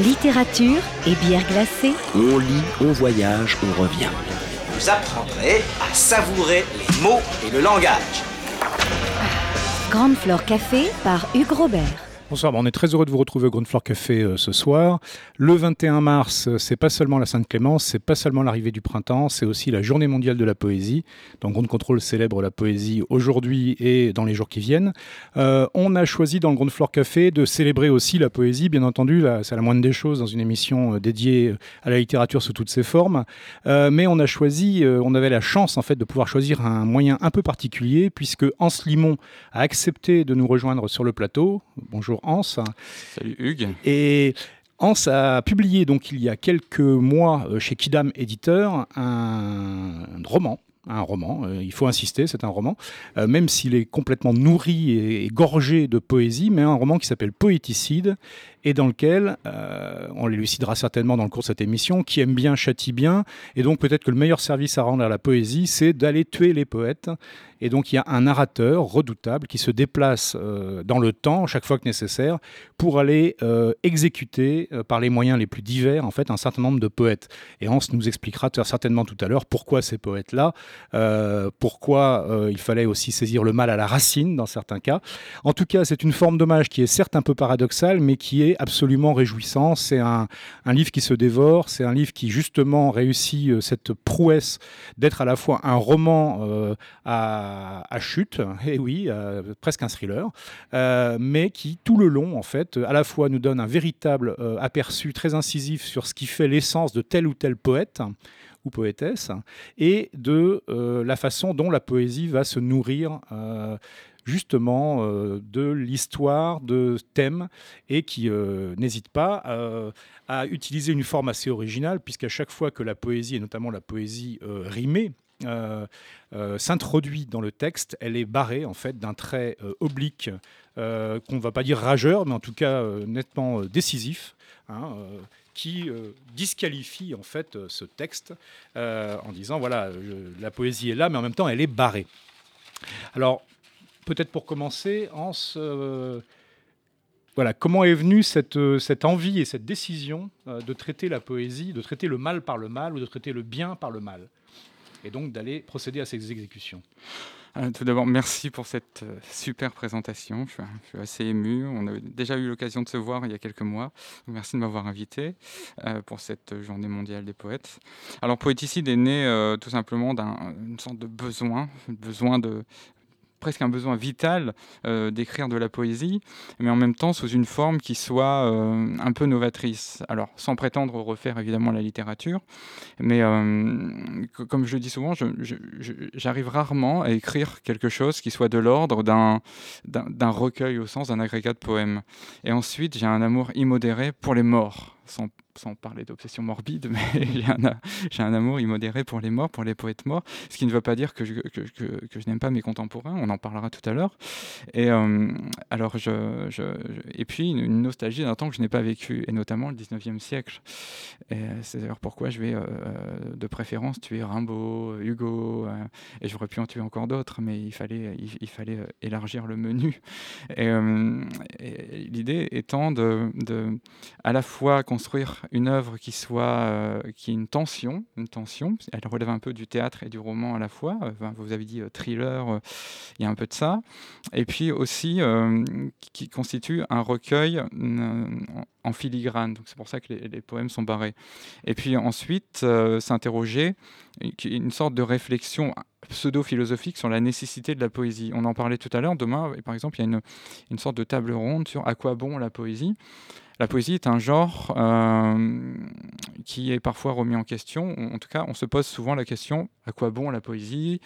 Littérature et bière glacée. On lit, on voyage, on revient. Vous apprendrez à savourer les mots et le langage. Grande Flore Café par Hugues Robert. Bonsoir, on est très heureux de vous retrouver au Ground Floor Café euh, ce soir. Le 21 mars, euh, c'est pas seulement la Sainte-Clémence, c'est pas seulement l'arrivée du printemps, c'est aussi la Journée mondiale de la poésie. Donc Ground Control célèbre la poésie aujourd'hui et dans les jours qui viennent. Euh, on a choisi dans le Ground Floor Café de célébrer aussi la poésie, bien entendu, c'est la moindre des choses dans une émission dédiée à la littérature sous toutes ses formes. mais on a choisi, on avait la chance en fait de pouvoir choisir un moyen un peu particulier puisque Hans Limon a accepté de nous rejoindre sur le plateau. Bonjour Hans. Salut Hugues. Et Hans a publié donc il y a quelques mois euh, chez Kidam Éditeur un roman un roman, euh, il faut insister, c'est un roman, euh, même s'il est complètement nourri et, gorgé de poésie, mais un roman qui s'appelle Poéticide, et dans lequel, on l'élucidera certainement dans le cours de cette émission, qui aime bien châtie bien, et donc peut-être que le meilleur service à rendre à la poésie, c'est d'aller tuer les poètes, et donc il y a un narrateur redoutable qui se déplace euh, dans le temps chaque fois que nécessaire pour aller euh, exécuter euh, par les moyens les plus divers en fait un certain nombre de poètes. Et Hans nous expliquera certainement tout à l'heure pourquoi ces poètes-là, pourquoi il fallait aussi saisir le mal à la racine dans certains cas. En tout cas, c'est une forme d'hommage qui est certes un peu paradoxale, mais qui est absolument réjouissant. C'est un, livre qui se dévore, c'est un livre qui justement réussit cette prouesse d'être à la fois un roman à à, chute, et eh oui, euh, presque un thriller, euh, mais qui tout le long, en fait, à la fois nous donne un véritable euh, aperçu très incisif sur ce qui fait l'essence de tel ou tel poète ou poétesse, et de la façon dont la poésie va se nourrir justement de l'histoire, de thèmes, et qui n'hésite pas à utiliser une forme assez originale, puisqu'à chaque fois que la poésie, et notamment la poésie rimée, euh, euh, s'introduit dans le texte, elle est barrée en fait d'un trait euh, oblique qu'on ne va pas dire rageur, mais en tout cas nettement décisif. Hein, qui disqualifie en fait ce texte en disant voilà la poésie est là mais en même temps elle est barrée. Alors peut-être pour commencer, Hans, voilà, comment est venue cette, cette, envie et cette décision de traiter la poésie, de traiter le mal par le mal ou de traiter le bien par le mal et donc d'aller procéder à ces exécutions? Euh, tout d'abord, merci pour cette euh, super présentation. Je suis, assez ému. On a déjà eu l'occasion de se voir il y a quelques mois. merci de m'avoir invité euh, pour cette journée mondiale des poètes. Alors, Poéticide est né tout simplement d'une sorte de besoin, besoin de presque un besoin vital euh, d'écrire de la poésie, mais en même temps sous une forme qui soit euh, un peu novatrice. Alors, sans prétendre refaire évidemment la littérature, mais euh, comme je le dis souvent, j'arrive rarement à écrire quelque chose qui soit de l'ordre d'un recueil au sens d'un agrégat de poèmes. Et ensuite, j'ai un amour immodéré pour les morts, sans sans parler d'obsession morbide, mais j'ai un, amour immodéré pour les morts, pour les poètes morts, ce qui ne veut pas dire que je, que, que, je n'aime pas mes contemporains, on en parlera tout à l'heure. Et, euh, alors je, je, et puis une, nostalgie d'un temps que je n'ai pas vécu, et notamment le 19e siècle. C'est d'ailleurs pourquoi je vais euh, de préférence tuer Rimbaud, Hugo, euh, et j'aurais pu en tuer encore d'autres, mais il fallait, il, fallait élargir le menu. Et l'idée étant de, de à la fois construire une œuvre qui soit euh, qui ait une tension, une tension. Elle relève un peu du théâtre et du roman à la fois. vous avez dit euh, thriller, euh, il y a un peu de ça. Et puis aussi qui constitue un recueil en filigrane. Donc c'est pour ça que les, poèmes sont barrés. Et puis ensuite s'interroger une sorte de réflexion pseudo-philosophique sur la nécessité de la poésie. On en parlait tout à l'heure. Demain, par exemple, il y a une, une sorte de table ronde sur à quoi bon la poésie. La poésie est un genre euh, qui est parfois remis en question. En tout cas, on se pose souvent la question à quoi bon la poésie?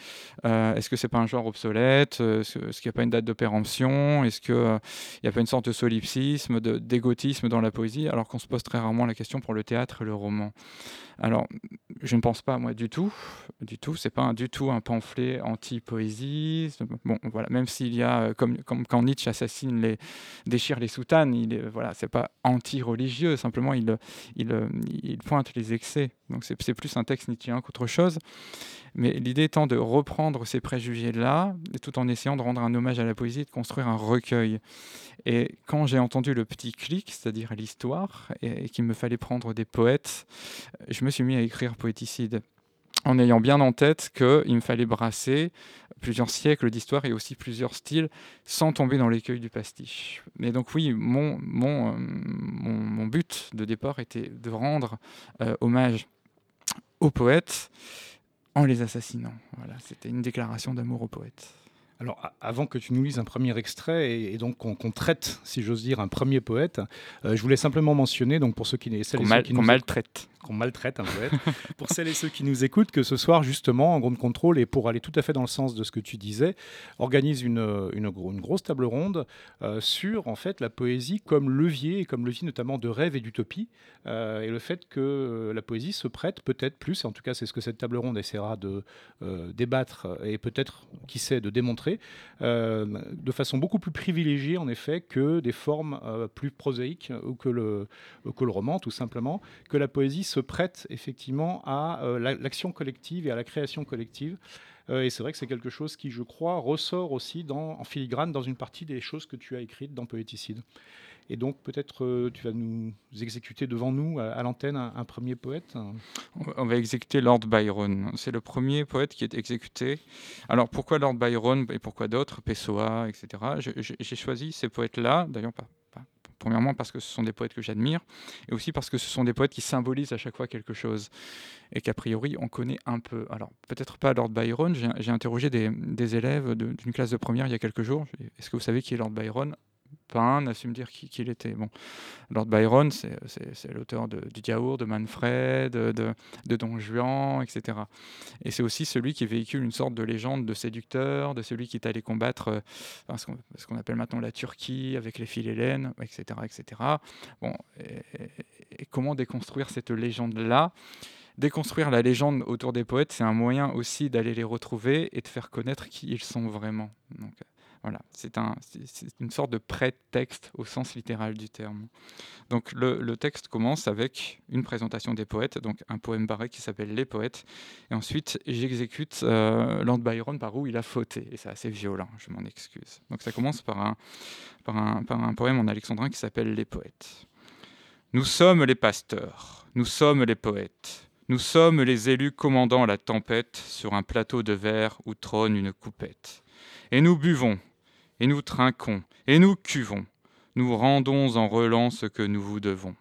Euh, Est-ce que c'est pas un genre obsolète? Est-ce qu'il n'y a pas une date de péremption? Est-ce qu'il n'y a pas une sorte de solipsisme, d'égotisme dans la poésie? Alors qu'on se pose très rarement la question pour le théâtre et le roman. Alors, je ne pense pas, moi, du tout. Du tout. C'est pas du tout un pamphlet anti-poésie. Bon, voilà. Même s'il y a, comme, comme quand Nietzsche assassine les, déchire les soutanes, il est, voilà, c'est pas anti-religieux. Simplement, il, il, il, pointe les excès. Donc c'est plus un texte nietzschéen qu'autre chose. Mais l'idée étant de reprendre ces préjugés-là, tout en essayant de rendre un hommage à la poésie et de construire un recueil. Et quand j'ai entendu le petit clic, c'est-à-dire l'histoire, et, qu'il me fallait prendre des poètes, je me suis mis à écrire Poéticide en ayant bien en tête qu'il me fallait brasser plusieurs siècles d'histoire et aussi plusieurs styles sans tomber dans l'écueil du pastiche. Mais donc oui, mon, mon, euh, mon, but de départ était de rendre euh, hommage aux poètes en les assassinant. Voilà, c'était une déclaration d'amour aux poètes. Alors, avant que tu nous lises un premier extrait et, donc qu'on traite, si j'ose dire, un premier poète, euh, je voulais simplement mentionner, donc pour ceux qui, celles qui nous maltraite qu'on maltraite un poète. pour celles et ceux qui nous écoutent, que ce soir, justement, en Grande Contrôle, et pour aller tout à fait dans le sens de ce que tu disais, organise une, une, une grosse table ronde euh, sur en fait la poésie comme levier, et comme levier notamment de rêve et d'utopie, euh, et le fait que la poésie se prête peut-être plus, et en tout cas c'est ce que cette table ronde essaiera de débattre et peut-être, qui sait, de démontrer, de façon beaucoup plus privilégiée en effet que des formes plus prosaïques ou que le, que le roman tout simplement, que la poésie se prête effectivement à euh, l'action collective et à la création collective. Euh, et c'est vrai que c'est quelque chose qui, je crois, ressort aussi en filigrane dans une partie des choses que tu as écrites dans Poéticide. Et donc peut-être euh, tu vas nous exécuter devant nous à, l'antenne un, premier poète. On va exécuter Lord Byron. C'est le premier poète qui est exécuté. Alors pourquoi Lord Byron et pourquoi d'autres, Pessoa, etc. J'ai choisi ces poètes-là, d'ailleurs pas, Premièrement parce que ce sont des poètes que j'admire, et aussi parce que ce sont des poètes qui symbolisent à chaque fois quelque chose, et qu'a priori on connaît un peu. Alors peut-être pas Lord Byron, j'ai interrogé des, des élèves d'une classe de première il y a quelques jours. Est-ce que vous savez qui est Lord Byron? Pas su me dire qui, était. Bon, Lord Byron, c'est l'auteur du Diaour, de Manfred, de, de, Don Juan, etc. Et c'est aussi celui qui véhicule une sorte de légende de séducteur, de celui qui est allé combattre euh, ce qu'on appelle maintenant la Turquie avec les Philhellènes, etc. etc. Bon, et comment déconstruire cette légende-là? Déconstruire la légende autour des poètes, c'est un moyen aussi d'aller les retrouver et de faire connaître qui ils sont vraiment. Voilà, c'est un, une sorte de prétexte au sens littéral du terme. Donc le, texte commence avec une présentation des poètes, donc un poème barré qui s'appelle Les poètes, et ensuite j'exécute euh, Lord Byron par où il a fauté, et c'est assez violent, je m'en excuse. Donc ça commence par un, par un, par un poème en alexandrin qui s'appelle Les poètes. Nous sommes les pasteurs, nous sommes les poètes, nous sommes les élus commandant la tempête sur un plateau de verre où trône une coupette. Et nous buvons, et nous trinquons, et nous cuvons, nous rendons en relance ce que nous vous devons.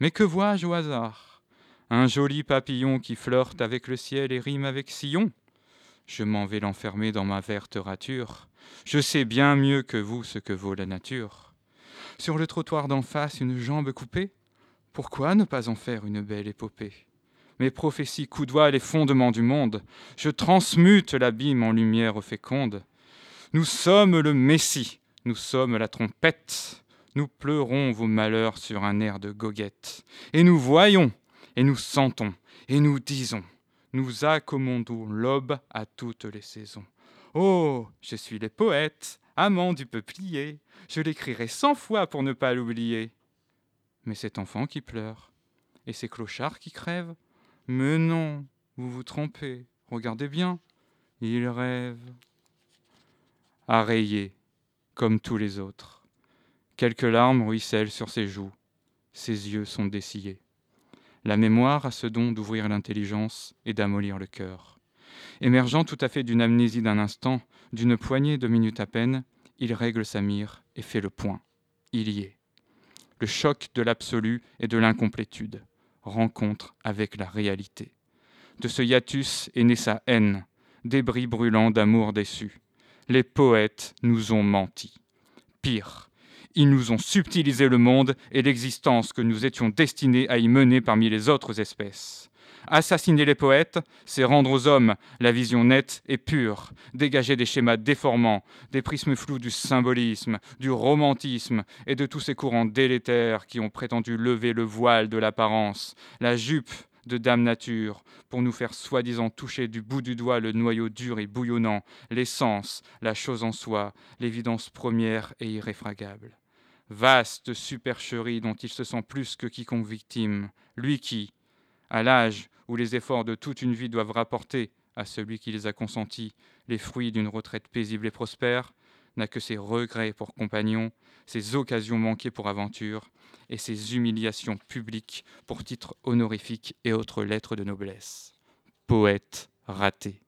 Mais que vois-je au hasard? Un joli papillon qui flirte avec le ciel et rime avec sillon Je m'en vais l'enfermer dans ma verte rature. Je sais bien mieux que vous ce que vaut la nature. Sur le trottoir d'en face, une jambe coupée Pourquoi ne pas en faire une belle épopée? Mes prophéties coudoient les fondements du monde. Je transmute l'abîme en lumière féconde. Nous sommes le Messie, nous sommes la trompette, nous pleurons vos malheurs sur un air de goguette, et nous voyons, et nous sentons, et nous disons, nous accommodons l'aube à toutes les saisons. Oh, je suis les poètes, amant du peuplier, je l'écrirai cent fois pour ne pas l'oublier. Mais cet enfant qui pleure, et ces clochards qui crèvent, mais non, vous vous trompez, regardez bien, il rêve à comme tous les autres. Quelques larmes ruissellent sur ses joues, ses yeux sont dessillés. La mémoire a ce don d'ouvrir l'intelligence et d'amollir le cœur. Émergeant tout à fait d'une amnésie d'un instant, d'une poignée de minutes à peine, il règle sa mire et fait le point. Il y est. Le choc de l'absolu et de l'incomplétude, rencontre avec la réalité. De ce hiatus est née sa haine, débris brûlant d'amour déçu les poètes nous ont menti. Pire, ils nous ont subtilisé le monde et l'existence que nous étions destinés à y mener parmi les autres espèces. Assassiner les poètes, c'est rendre aux hommes la vision nette et pure, dégager des schémas déformants, des prismes flous du symbolisme, du romantisme et de tous ces courants délétères qui ont prétendu lever le voile de l'apparence, la jupe de Dame Nature pour nous faire soi-disant toucher du bout du doigt le noyau dur et bouillonnant, l'essence, la chose en soi, l'évidence première et irréfragable. Vaste supercherie dont il se sent plus que quiconque victime, lui qui, à l'âge où les efforts de toute une vie doivent rapporter à celui qui les a consentis les fruits d'une retraite paisible et prospère, n'a que ses regrets pour compagnons, ses occasions manquées pour aventure, et ses humiliations publiques pour titres honorifiques et autres lettres de noblesse. Poète raté.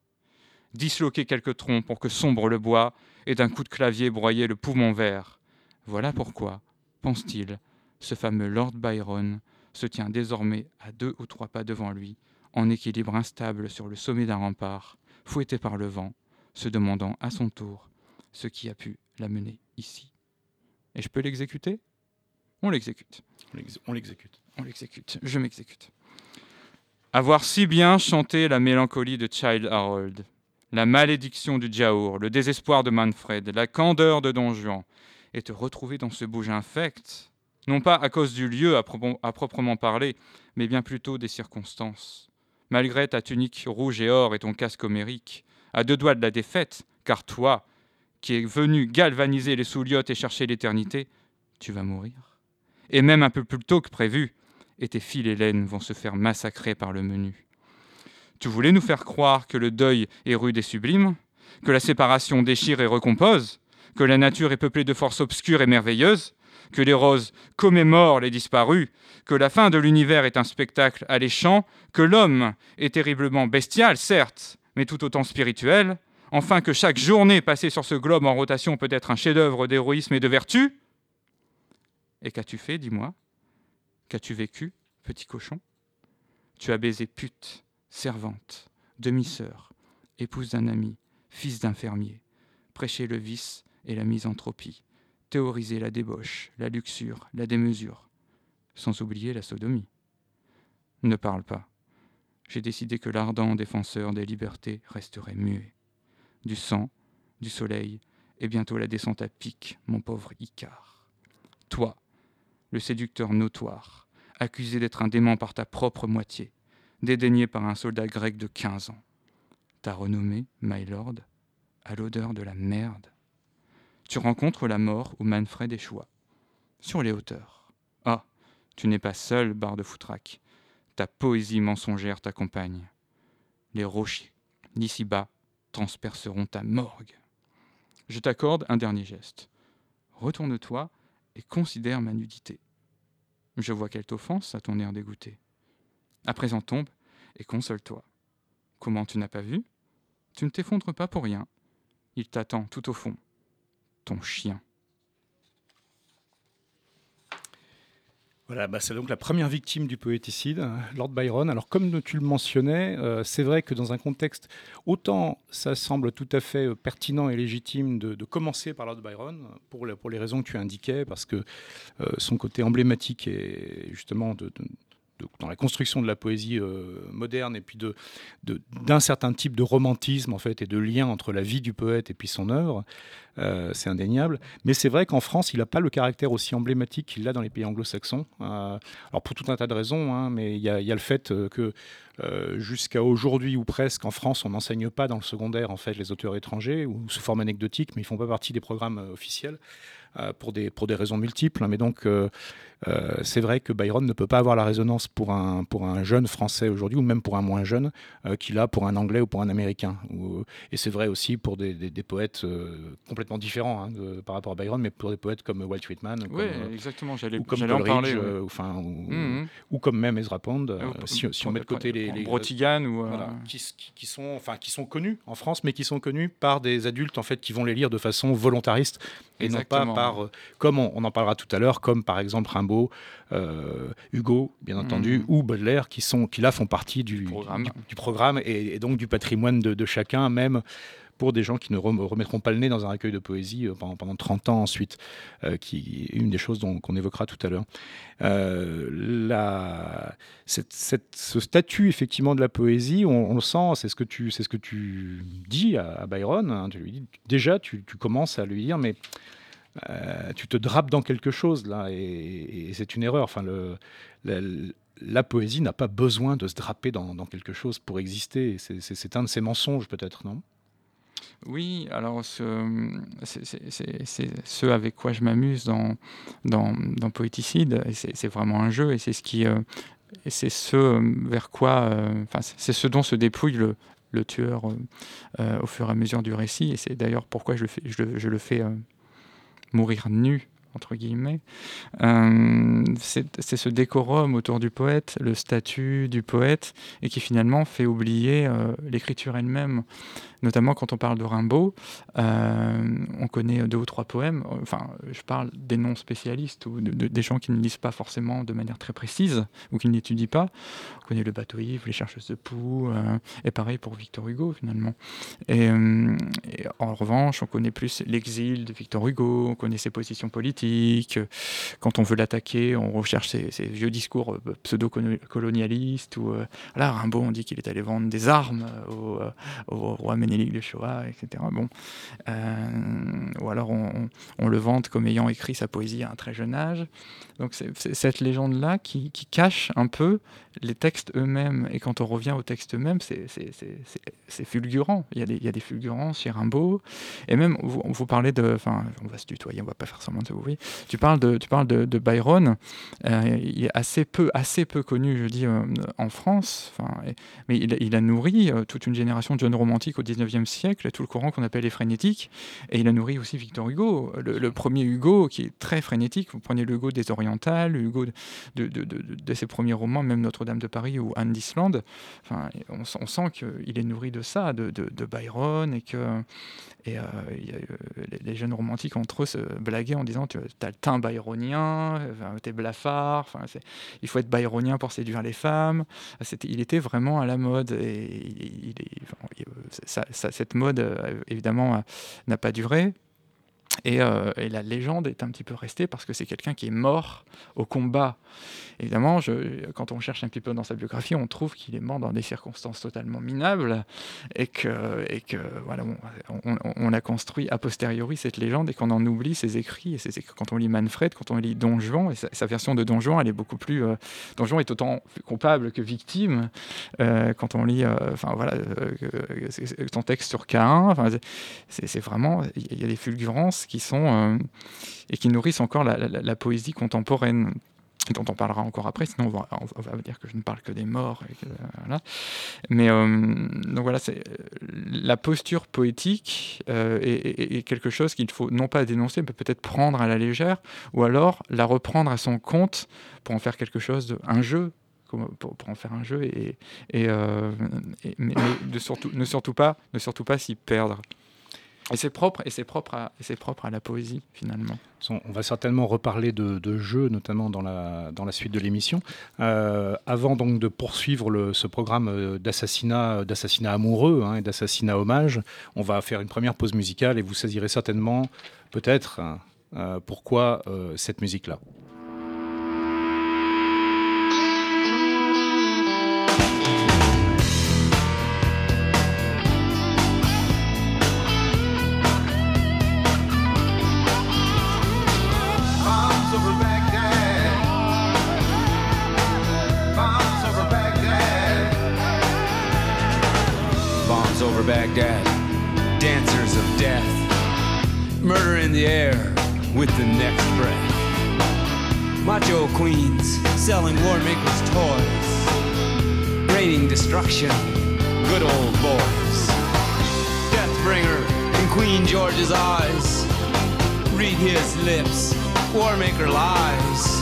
Disloquer quelques troncs pour que sombre le bois, et d'un coup de clavier broyer le poumon vert. Voilà pourquoi, pense-t-il, ce fameux Lord Byron se tient désormais à deux ou trois pas devant lui, en équilibre instable sur le sommet d'un rempart, fouetté par le vent, se demandant à son tour ce qui a pu l'amener ici. Et je peux l'exécuter? On l'exécute. On l'exécute. On l'exécute. Je m'exécute. Avoir si bien chanté la mélancolie de Child Harold, la malédiction du Jaour, le désespoir de Manfred, la candeur de Don Juan, et te retrouver dans ce bouge infect, non pas à cause du lieu à, proprement parler, mais bien plutôt des circonstances. Malgré ta tunique rouge et or et ton casque homérique, à deux doigts de la défaite, car toi, qui es venu galvaniser les souliottes et chercher l'éternité, tu vas mourir. Et même un peu plus tôt que prévu, et tes fils laines vont se faire massacrer par le menu. Tu voulais nous faire croire que le deuil est rude et sublime, que la séparation déchire et recompose, que la nature est peuplée de forces obscures et merveilleuses, que les roses commémorent les disparus, que la fin de l'univers est un spectacle alléchant, que l'homme est terriblement bestial, certes, mais tout autant spirituel, enfin que chaque journée passée sur ce globe en rotation peut être un chef-d'œuvre d'héroïsme et de vertu Et qu'as-tu fait, dis-moi? Qu'as-tu vécu, petit cochon? Tu as baisé pute, servante, demi-sœur, épouse d'un ami, fils d'un fermier, prêché le vice et la misanthropie, théorisé la débauche, la luxure, la démesure, sans oublier la sodomie. Ne parle pas. J'ai décidé que l'ardent défenseur des libertés resterait muet du sang, du soleil, et bientôt la descente à pic, mon pauvre Icare. Toi, le séducteur notoire, accusé d'être un démon par ta propre moitié, dédaigné par un soldat grec de quinze ans. Ta renommée, my lord, à l'odeur de la merde. Tu rencontres la mort où Manfred échoua, sur les hauteurs. Ah, tu n'es pas seul, barre de Foutraque. Ta poésie mensongère t'accompagne. Les rochers, d'ici-bas, transperceront ta morgue. Je t'accorde un dernier geste. Retourne-toi et considère ma nudité. Je vois qu'elle t'offense à ton air dégoûté. À présent tombe et console-toi. Comment tu n'as pas vu? Tu ne t'effondres pas pour rien. Il t'attend tout au fond. Ton chien. Voilà, bah, c'est donc la première victime du poéticide, hein, Lord Byron. Alors comme tu le mentionnais, euh, c'est vrai que dans un contexte, autant ça semble tout à fait euh, pertinent et légitime de, commencer par Lord Byron, pour, les raisons que tu indiquais, parce que euh, son côté emblématique est justement de, dans la construction de la poésie moderne et puis d'un certain type de romantisme en fait et de lien entre la vie du poète et puis son œuvre. Euh, c'est indéniable. Mais c'est vrai qu'en France, il n'a pas le caractère aussi emblématique qu'il a dans les pays anglo-saxons. Euh, alors pour tout un tas de raisons, hein, mais il y, a le fait euh, que jusqu'à aujourd'hui ou presque en France, on n'enseigne pas dans le secondaire en fait les auteurs étrangers ou sous forme anecdotique, mais ils font pas partie des programmes officiels. pour, des, pour des raisons multiples. Hein. mais donc, c'est vrai que Byron ne peut pas avoir la résonance pour un, pour un jeune français aujourd'hui, ou même pour un moins jeune, qu'il a pour un anglais ou pour un américain. et c'est vrai aussi pour des, des, des poètes complètement différent hein, par rapport à Byron, mais pour des poètes comme Walt Whitman, euh, exactement, j'allais, ou comme en parler, euh, enfin, mmh, mmh. ou, comme même Ezra Pound, euh, si, on met de côté les, les ou qui, qui, sont, enfin, qui sont connus en France, mais qui sont connus par des adultes en fait qui vont les lire de façon volontariste et non pas par, comme on, en parlera tout à l'heure, comme par exemple Rimbaud, Hugo, bien entendu, mmh. ou Baudelaire, qui sont, qui là font partie du programme, du, programme et, donc du patrimoine de, de chacun, même pour des gens qui ne remettront pas le nez dans un recueil de poésie euh, pendant, pendant 30 ans ensuite, euh, qui est une des choses qu'on évoquera tout à l'heure. Euh, ce statut effectivement de la poésie, on, le sent, c'est ce que tu, ce que tu dis à, Byron. Hein, tu lui dis, déjà, tu, commences à lui dire, mais tu te drapes dans quelque chose là, et, c'est une erreur. Enfin, la, poésie n'a pas besoin de se draper dans, dans quelque chose pour exister. C'est un de ses mensonges peut-être, non? Oui, alors c'est ce avec quoi je m'amuse dans, dans, Poéticide. C'est vraiment un jeu et c'est ce qui. Euh, c'est ce vers quoi, enfin, c'est ce dont se dépouille le, le tueur au fur et à mesure du récit. Et c'est d'ailleurs pourquoi je le fais, je le fais mourir nu entre guillemets, euh, c'est ce décorum autour du poète, le statut du poète, et qui finalement fait oublier euh, l'écriture elle-même notamment quand on parle de Rimbaud, euh, on connaît deux ou trois poèmes, enfin je parle des non-spécialistes ou des gens qui ne lisent pas forcément de manière très précise ou qui n'étudient pas. On connaît le bateau Yves, les chercheuses de poux, euh, et pareil pour Victor Hugo finalement. Euh, et, en revanche, on connaît plus l'exil de Victor Hugo, on connaît ses positions politiques. Quand on veut l'attaquer, on recherche ses, vieux discours pseudo-colonialistes. Ou là, Rimbaud, on dit qu'il est allé vendre des armes au, roi Ménélique de Shoah, etc. Bon. Euh, ou alors on, le vante comme ayant écrit sa poésie à un très jeune âge. Donc c'est cette légende-là qui, cache un peu les textes eux-mêmes. Et quand on revient aux textes eux-mêmes, c'est fulgurant. Il y, a des, il y, a des, fulgurances chez Rimbaud. Et même, vous, parlez de... Enfin, on va se tutoyer, on va pas faire semblant de vous Tu parles de, tu parles de, Byron. Euh, il est assez peu, assez peu connu, je dis, euh, en France. Mais il, a nourri toute une génération de jeunes romantiques au 19 19e siècle, tout le courant qu'on appelle les frénétiques. Et il a nourri aussi Victor Hugo, le, premier Hugo qui est très frénétique. Vous prenez le Hugo des Orientales, Hugo de, ses premiers romans, même Notre-Dame de Paris ou Anne d'Islande. Enfin, on, sent qu'il est nourri de ça, de, Byron, et que et, euh, les, jeunes romantiques entre eux se blaguaient en disant Tu as le teint byronien, tu es blafard, il faut être byronien pour séduire les femmes. il était vraiment à la mode. Et ça, cette mode, euh, évidemment, euh, n'a pas duré. Euh, et, la légende est un petit peu restée parce que c'est quelqu'un qui est mort au combat. Évidemment, quand on cherche un petit peu dans sa biographie, on trouve qu'il est mort dans des circonstances totalement minables et que, et que voilà, on, a construit a posteriori cette légende et qu'on en oublie ses écrits. Et quand on lit Manfred, quand on lit Don Juan, sa, version de Don Juan, elle est beaucoup plus. Euh, est autant coupable que victime. Euh, quand on lit, enfin voilà, ton texte sur Cain, c'est vraiment, il y a des fulgurances qui sont euh, et qui nourrissent encore la, poésie contemporaine dont on parlera encore après, sinon on va, dire que je ne parle que des morts. Mais euh, donc voilà, c'est la posture poétique euh, est, quelque chose qu'il faut non pas dénoncer, mais peut-être prendre à la légère, ou alors la reprendre à son compte pour en faire quelque chose, de, un jeu, pour, en faire un jeu, et, et, mais, de surtout, ne surtout pas, ne surtout pas s'y perdre. Et c'est propre, et c'est propre, à, c'est propre à la poésie finalement. On va certainement reparler de, de jeux, notamment dans la, dans la suite de l'émission. Euh, avant donc de poursuivre le, ce programme euh, d'assassinat, d'assassinat amoureux hein, et d'assassinat hommage, on va faire une première pause musicale et vous saisirez certainement, peut-être, euh, pourquoi cette musique-là. Selling war makers' toys, raining destruction, good old boys. Deathbringer in Queen George's eyes, read his lips, war maker lies.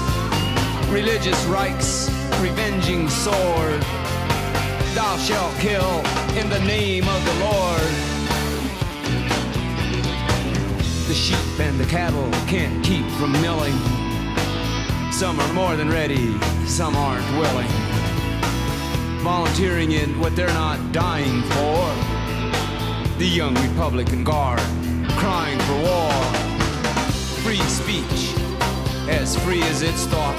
Religious rites, revenging sword thou shalt kill in the name of the Lord. The sheep and the cattle can't keep from milling. Some are more than ready, some aren't willing. Volunteering in what they're not dying for. The young Republican Guard crying for war. Free speech, as free as it's thought.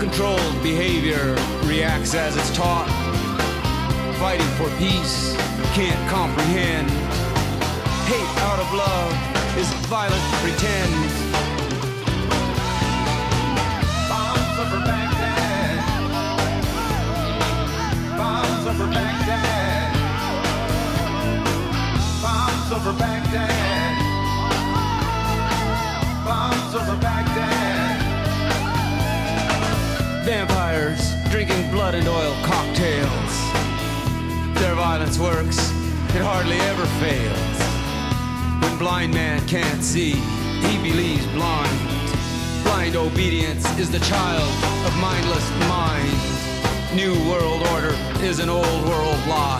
Controlled behavior reacts as it's taught fighting for peace can't comprehend. Hate out of love is violent pretend. Vampires drinking blood and oil cocktails. Their violence works, it hardly ever fails. When blind man can't see, he believes blind. Blind obedience is the child of mindless mind. New world order is an old world lie.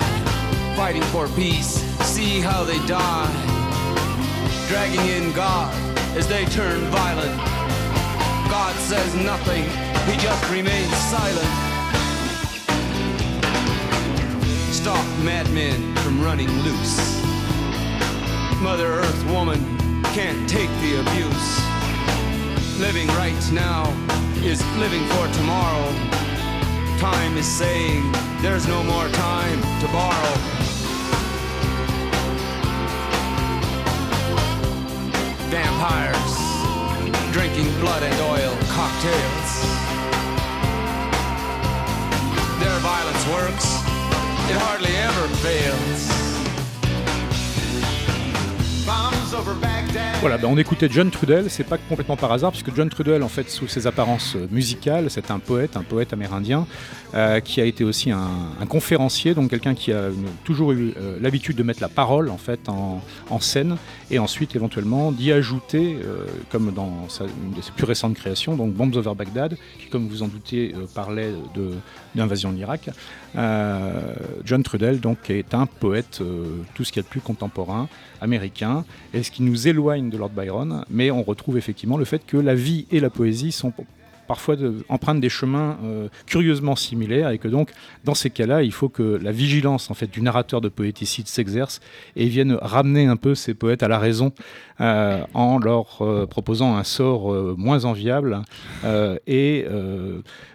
Fighting for peace, see how they die. Dragging in God as they turn violent. God says nothing, he just remains silent. Stop madmen from running loose. Mother Earth woman can't take the abuse. Living right now is living for tomorrow. Time is saying there's no more time to borrow. Vampires drinking blood and oil cocktails. Their violence works, it hardly ever fails. Voilà, ben on écoutait John Trudell, c'est pas complètement par hasard, puisque John Trudell, en fait, sous ses apparences euh, musicales, c'est un poète, un poète amérindien, euh, qui a été aussi un, conférencier, donc quelqu'un qui a toujours eu euh, l'habitude de mettre la parole, en fait, en, scène, et ensuite, éventuellement, d'y ajouter, comme dans une de ses plus récentes créations, donc Bombs Over Baghdad, qui, comme vous en doutez, parlait de d'invasion en Irak. Euh, John Trudell, donc, est un poète, tout ce qu'il y a de plus contemporain, américain, ce qui nous éloigne de Lord Byron, mais on retrouve effectivement le fait que la vie et la poésie sont parfois de- des chemins euh, curieusement similaires et que donc dans ces cas-là il faut que la vigilance en fait du narrateur de poéticide s'exerce et vienne ramener un peu ces poètes à la raison euh, en leur euh, proposant un sort moins enviable et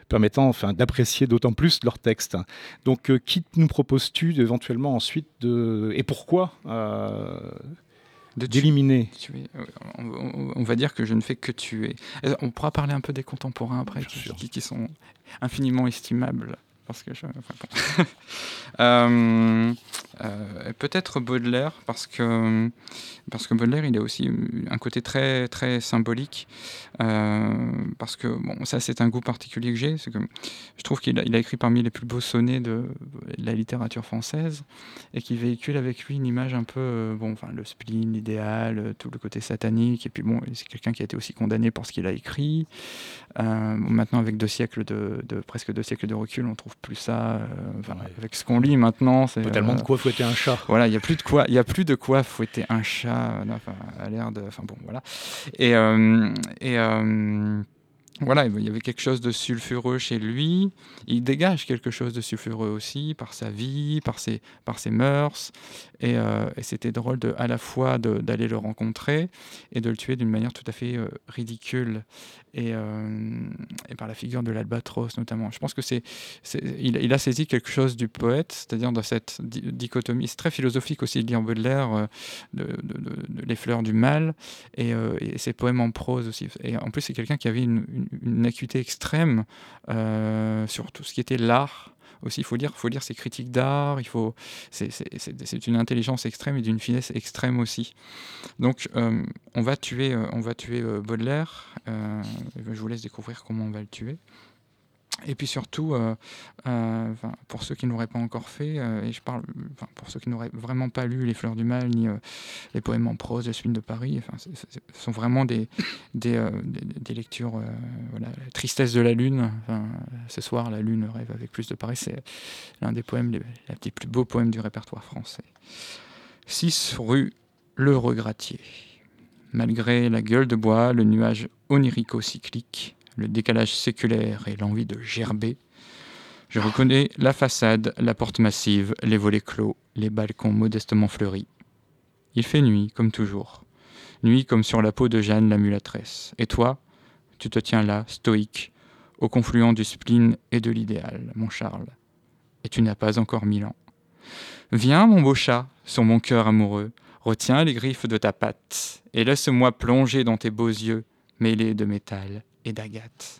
permettant enfin d'apprécier d'autant plus leurs textes. Donc qui nous proposes-tu éventuellement ensuite de et pourquoi d'éliminer On, va dire que je ne fais que tuer. Euh, On pourra parler un peu des contemporains après, qui, sûr. qui- qui sont infiniment estimables. Parce que je- enfin, bon. Euh, euh, peut-être Baudelaire parce que parce que Baudelaire il a aussi un côté très très symbolique parce que bon ça c'est un goût particulier que j'ai c'est que je trouve qu'il a, il a écrit parmi les plus beaux sonnets de, de la littérature française et qui véhicule avec lui une image un peu euh, bon enfin le spleen l'idéal euh, tout le côté satanique et puis bon c'est quelqu'un qui a été aussi condamné pour ce qu'il a écrit Euh, maintenant avec deux siècles de, de- presque deux siècles de recul on trouve plus ça euh, enfin, Ouais. avec ce qu'on lit maintenant c'est tellement euh, de quoi fouetter un chat. voilà, il y a plus de quoi, il y a plus de quoi fouetter un chat. euh, Enfin, à l'air de, enfin bon, voilà. Et euh, et euh, Um, voilà, il y avait quelque chose de sulfureux chez lui. Il dégage quelque chose de sulfureux aussi par sa vie, par ses par ses mœurs. Et, euh, c'était drôle de à la fois d'aller le rencontrer et de le tuer d'une manière tout à fait euh, ridicule. Et, euh, et par la figure de l'albatros notamment. Je pense que c'est il, il a saisi quelque chose du poète, c'est-à-dire dans cette di- dichotomie. C'est très philosophique aussi de lire Baudelaire, euh, de, de- de- de Les fleurs du mal, et, et ses poèmes en prose aussi. Et en plus, c'est quelqu'un qui avait une, une- une acuité extrême euh, sur tout ce qui était l'art. Aussi, il faut lire, faut lire ses critiques d'art. Il faut, c'est, une intelligence extrême et d'une finesse extrême aussi. Donc, euh, on va tuer, euh, on va tuer Baudelaire. Je vous laisse découvrir comment on va le tuer. Et puis surtout, euh, euh, pour ceux qui ne l'auraient pas encore fait, euh, et je parle, pour ceux qui n'auraient vraiment pas lu Les Fleurs du Mal, ni les poèmes en prose, Les Spines de Paris, ce sont vraiment des, des, lectures, voilà, La Tristesse de la Lune, ce soir, la Lune rêve avec plus de Paris, c'est l'un des poèmes, les, plus beaux poèmes du répertoire français. 6 rue Le Regrattier. Malgré la gueule de bois, le nuage onirico-cyclique, le décalage séculaire et l'envie de gerber, je reconnais la façade, la porte massive, les volets clos, les balcons modestement fleuris. Il fait nuit, comme toujours. Nuit comme sur la peau de Jeanne la mulâtresse. Et toi, tu te tiens là, stoïque, au confluent du spleen et de l'idéal, mon Charles. Et tu n'as pas encore mille ans. Viens, mon beau chat, sur mon cœur amoureux, retiens les griffes de ta patte, et laisse-moi plonger dans tes beaux yeux, mêlés de métal et d'agate.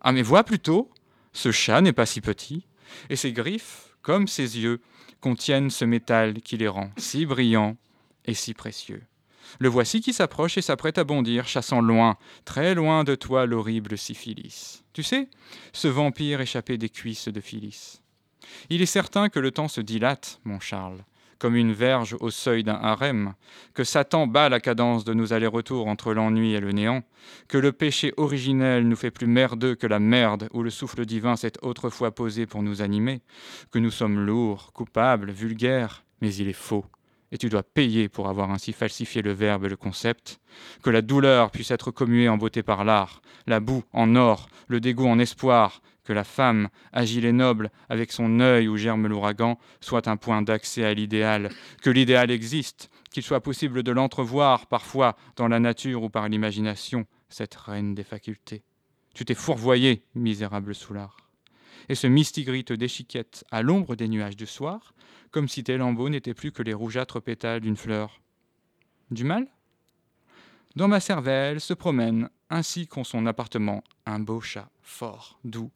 Ah mais vois plutôt, ce chat n'est pas si petit, et ses griffes, comme ses yeux, contiennent ce métal qui les rend si brillants et si précieux. Le voici qui s'approche et s'apprête à bondir, chassant loin, très loin de toi l'horrible syphilis. Tu sais, ce vampire échappé des cuisses de Phyllis. Il est certain que le temps se dilate, mon Charles, comme une verge au seuil d'un harem, que Satan bat la cadence de nos allers-retours entre l'ennui et le néant, que le péché originel nous fait plus merdeux que la merde où le souffle divin s'est autrefois posé pour nous animer, que nous sommes lourds, coupables, vulgaires, mais il est faux et tu dois payer pour avoir ainsi falsifié le verbe et le concept, que la douleur puisse être commuée en beauté par l'art, la boue en or, le dégoût en espoir, que la femme, agile et noble, avec son œil où germe l'ouragan, soit un point d'accès à l'idéal, que l'idéal existe, qu'il soit possible de l'entrevoir parfois dans la nature ou par l'imagination, cette reine des facultés. Tu t'es fourvoyé, misérable soulard. Et ce mistigris te déchiquette à l'ombre des nuages du soir, comme si tes lambeaux n'étaient plus que les rougeâtres pétales d'une fleur. Du mal? Dans ma cervelle se promène, ainsi qu'en son appartement, un beau chat fort, doux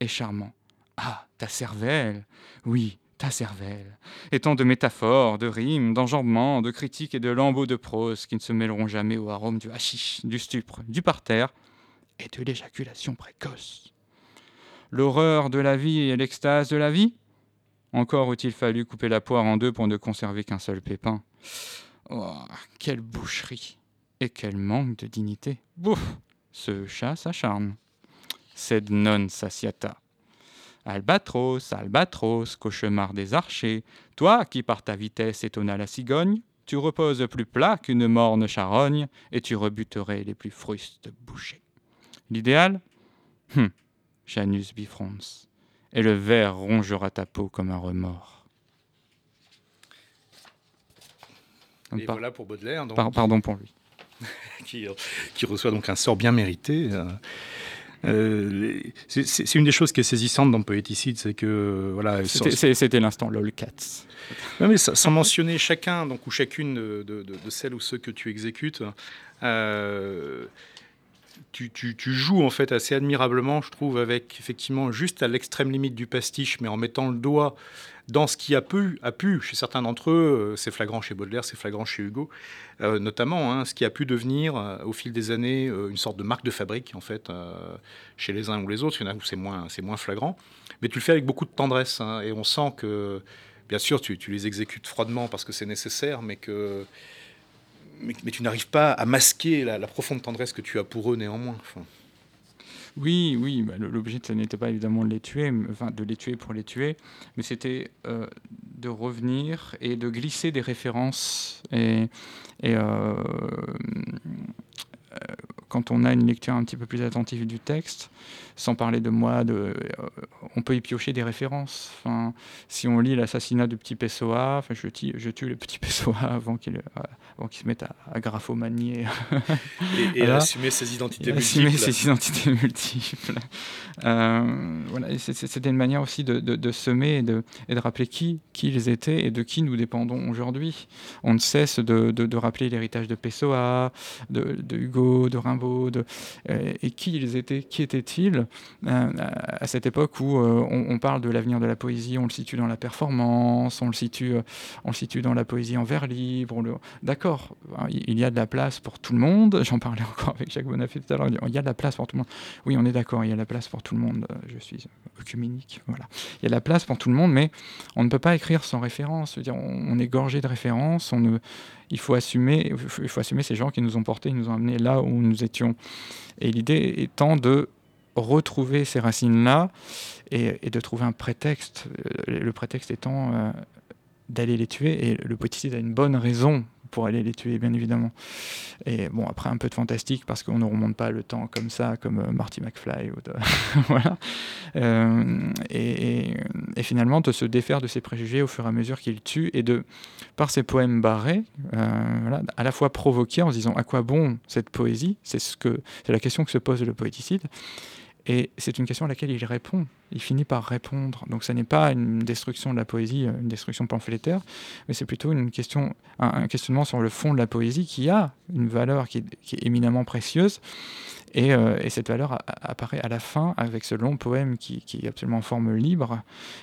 et charmant. Ah, ta cervelle Oui, ta cervelle. Et tant de métaphores, de rimes, d'enjambements, de critiques et de lambeaux de prose qui ne se mêleront jamais au arôme du hashish, du stupre, du parterre et de l'éjaculation précoce. L'horreur de la vie et l'extase de la vie? Encore eût-il fallu couper la poire en deux pour ne conserver qu'un seul pépin. Oh, quelle boucherie et quel manque de dignité. Bouf Ce chat s'acharne. Sed non satiata. Albatros, albatros, cauchemar des archers, toi qui par ta vitesse étonna la cigogne, tu reposes plus plat qu'une morne charogne, et tu rebuterais les plus frustes bouchers. L'idéal? Hum, Janus bifrons et le ver rongera ta peau comme un remords. Et voilà pour Baudelaire. pardon pour lui. qui, reçoit donc un sort bien mérité. Euh, euh, c'est une des choses qui est saisissante dans Poéticide, c'est que voilà. C'était l'instant lolcats. mais sans mentionner chacun, donc ou chacune de, celles ou ceux que tu exécutes. Euh, tu, joues en fait assez admirablement, je trouve, avec effectivement juste à l'extrême limite du pastiche, mais en mettant le doigt dans ce qui a pu, a pu chez certains d'entre eux, euh, c'est flagrant chez Baudelaire, c'est flagrant chez Hugo, euh, notamment, hein, ce qui a pu devenir euh, au fil des années une sorte de marque de fabrique, en fait, chez les uns ou les autres. Il y en a où c'est moins, moins flagrant, mais tu le fais avec beaucoup de tendresse, hein, et on sent que, bien sûr, tu, tu les exécutes froidement parce que c'est nécessaire, mais que mais, tu n'arrives pas à masquer la, profonde tendresse que tu as pour eux néanmoins. Oui, oui, bah, l'objet n'était pas évidemment de les tuer, enfin de les tuer pour les tuer, mais c'était euh, de revenir et de glisser des références et, euh, euh, quand on a une lecture un petit peu plus attentive du texte, sans parler de moi, de, euh, on peut y piocher des références. Enfin, si on lit l'assassinat du petit Pessoa, enfin, je, tue, je tue le petit Pessoa avant qu'il euh, se mette à, à graphomanier. Et, et à assumer ses identités multiples. Assumer ses identités multiples. Euh, voilà, C'était une manière aussi de, de, semer et de, et de, rappeler qui, qui ils étaient et de qui nous dépendons aujourd'hui. On ne cesse de, rappeler l'héritage de Pessoa, de, Hugo, de Rimbaud, et qui ils étaient, qui étaient-ils? euh, à cette époque où euh, on, parle de l'avenir de la poésie, on le situe dans la performance, on le situe, euh, on le situe dans la poésie en vers libre. D'accord, hein, il y a de la place pour tout le monde. J'en parlais encore avec Jacques Bonafé tout à l'heure. Il y a de la place pour tout le monde. Oui, on est d'accord, il y a de la place pour tout le monde. Je suis œcuménique. Voilà. Il y a de la place pour tout le monde, mais on ne peut pas écrire sans référence. On, est gorgé de références. Il faut assumer, il faut assumer ces gens qui nous ont portés, qui nous ont amenés là où nous étions. Et l'idée étant de retrouver ces racines-là et, de trouver un prétexte, euh, le prétexte étant euh, d'aller les tuer, et le poéticide a une bonne raison pour aller les tuer, bien évidemment. Et bon, après, un peu de fantastique, parce qu'on ne remonte pas le temps comme ça, comme euh, Marty McFly. Ou voilà. et, finalement, de se défaire de ses préjugés au fur et à mesure qu'il tue, et de, par ses poèmes barrés, voilà, à la fois provoquer en se disant à quoi bon cette poésie, c'est ce que, c'est la question que se pose le poéticide, et c'est une question à laquelle il répond. Il finit par répondre. Donc, ce n'est pas une destruction de la poésie, euh, une destruction pamphlétaire, mais c'est plutôt une question, un, questionnement sur le fond de la poésie qui a une valeur qui est, éminemment précieuse. Et, euh, cette valeur apparaît à la fin avec ce long poème qui, est absolument en forme libre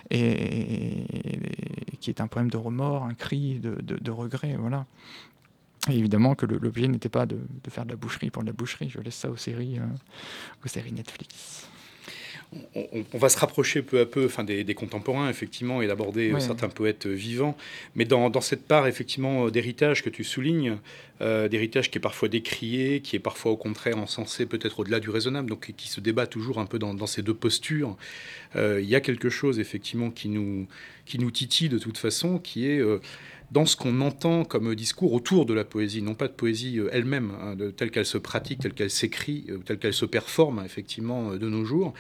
et, qui est un poème de remords, un cri de, de regret. Voilà. Et évidemment que l'objet n'était pas de, faire de la boucherie pour de la boucherie. Je laisse ça aux séries, aux séries Netflix on, va se rapprocher peu à peu enfin, des, contemporains, effectivement, et d'aborder euh, certains poètes euh, vivants. Mais dans, cette part, effectivement, euh, d'héritage que tu soulignes, d'héritage qui est parfois décrié, qui est parfois au contraire encensé peut-être au-delà du raisonnable, donc qui se débat toujours un peu dans, ces deux postures, il y a quelque chose, effectivement, qui nous, qui nous titille de toute façon, qui est dans ce qu'on entend comme discours autour de la poésie, non pas de poésie euh, elle-même, hein, telle qu'elle se pratique, telle qu'elle s'écrit, euh, telle qu'elle se performe effectivement euh, de nos jours,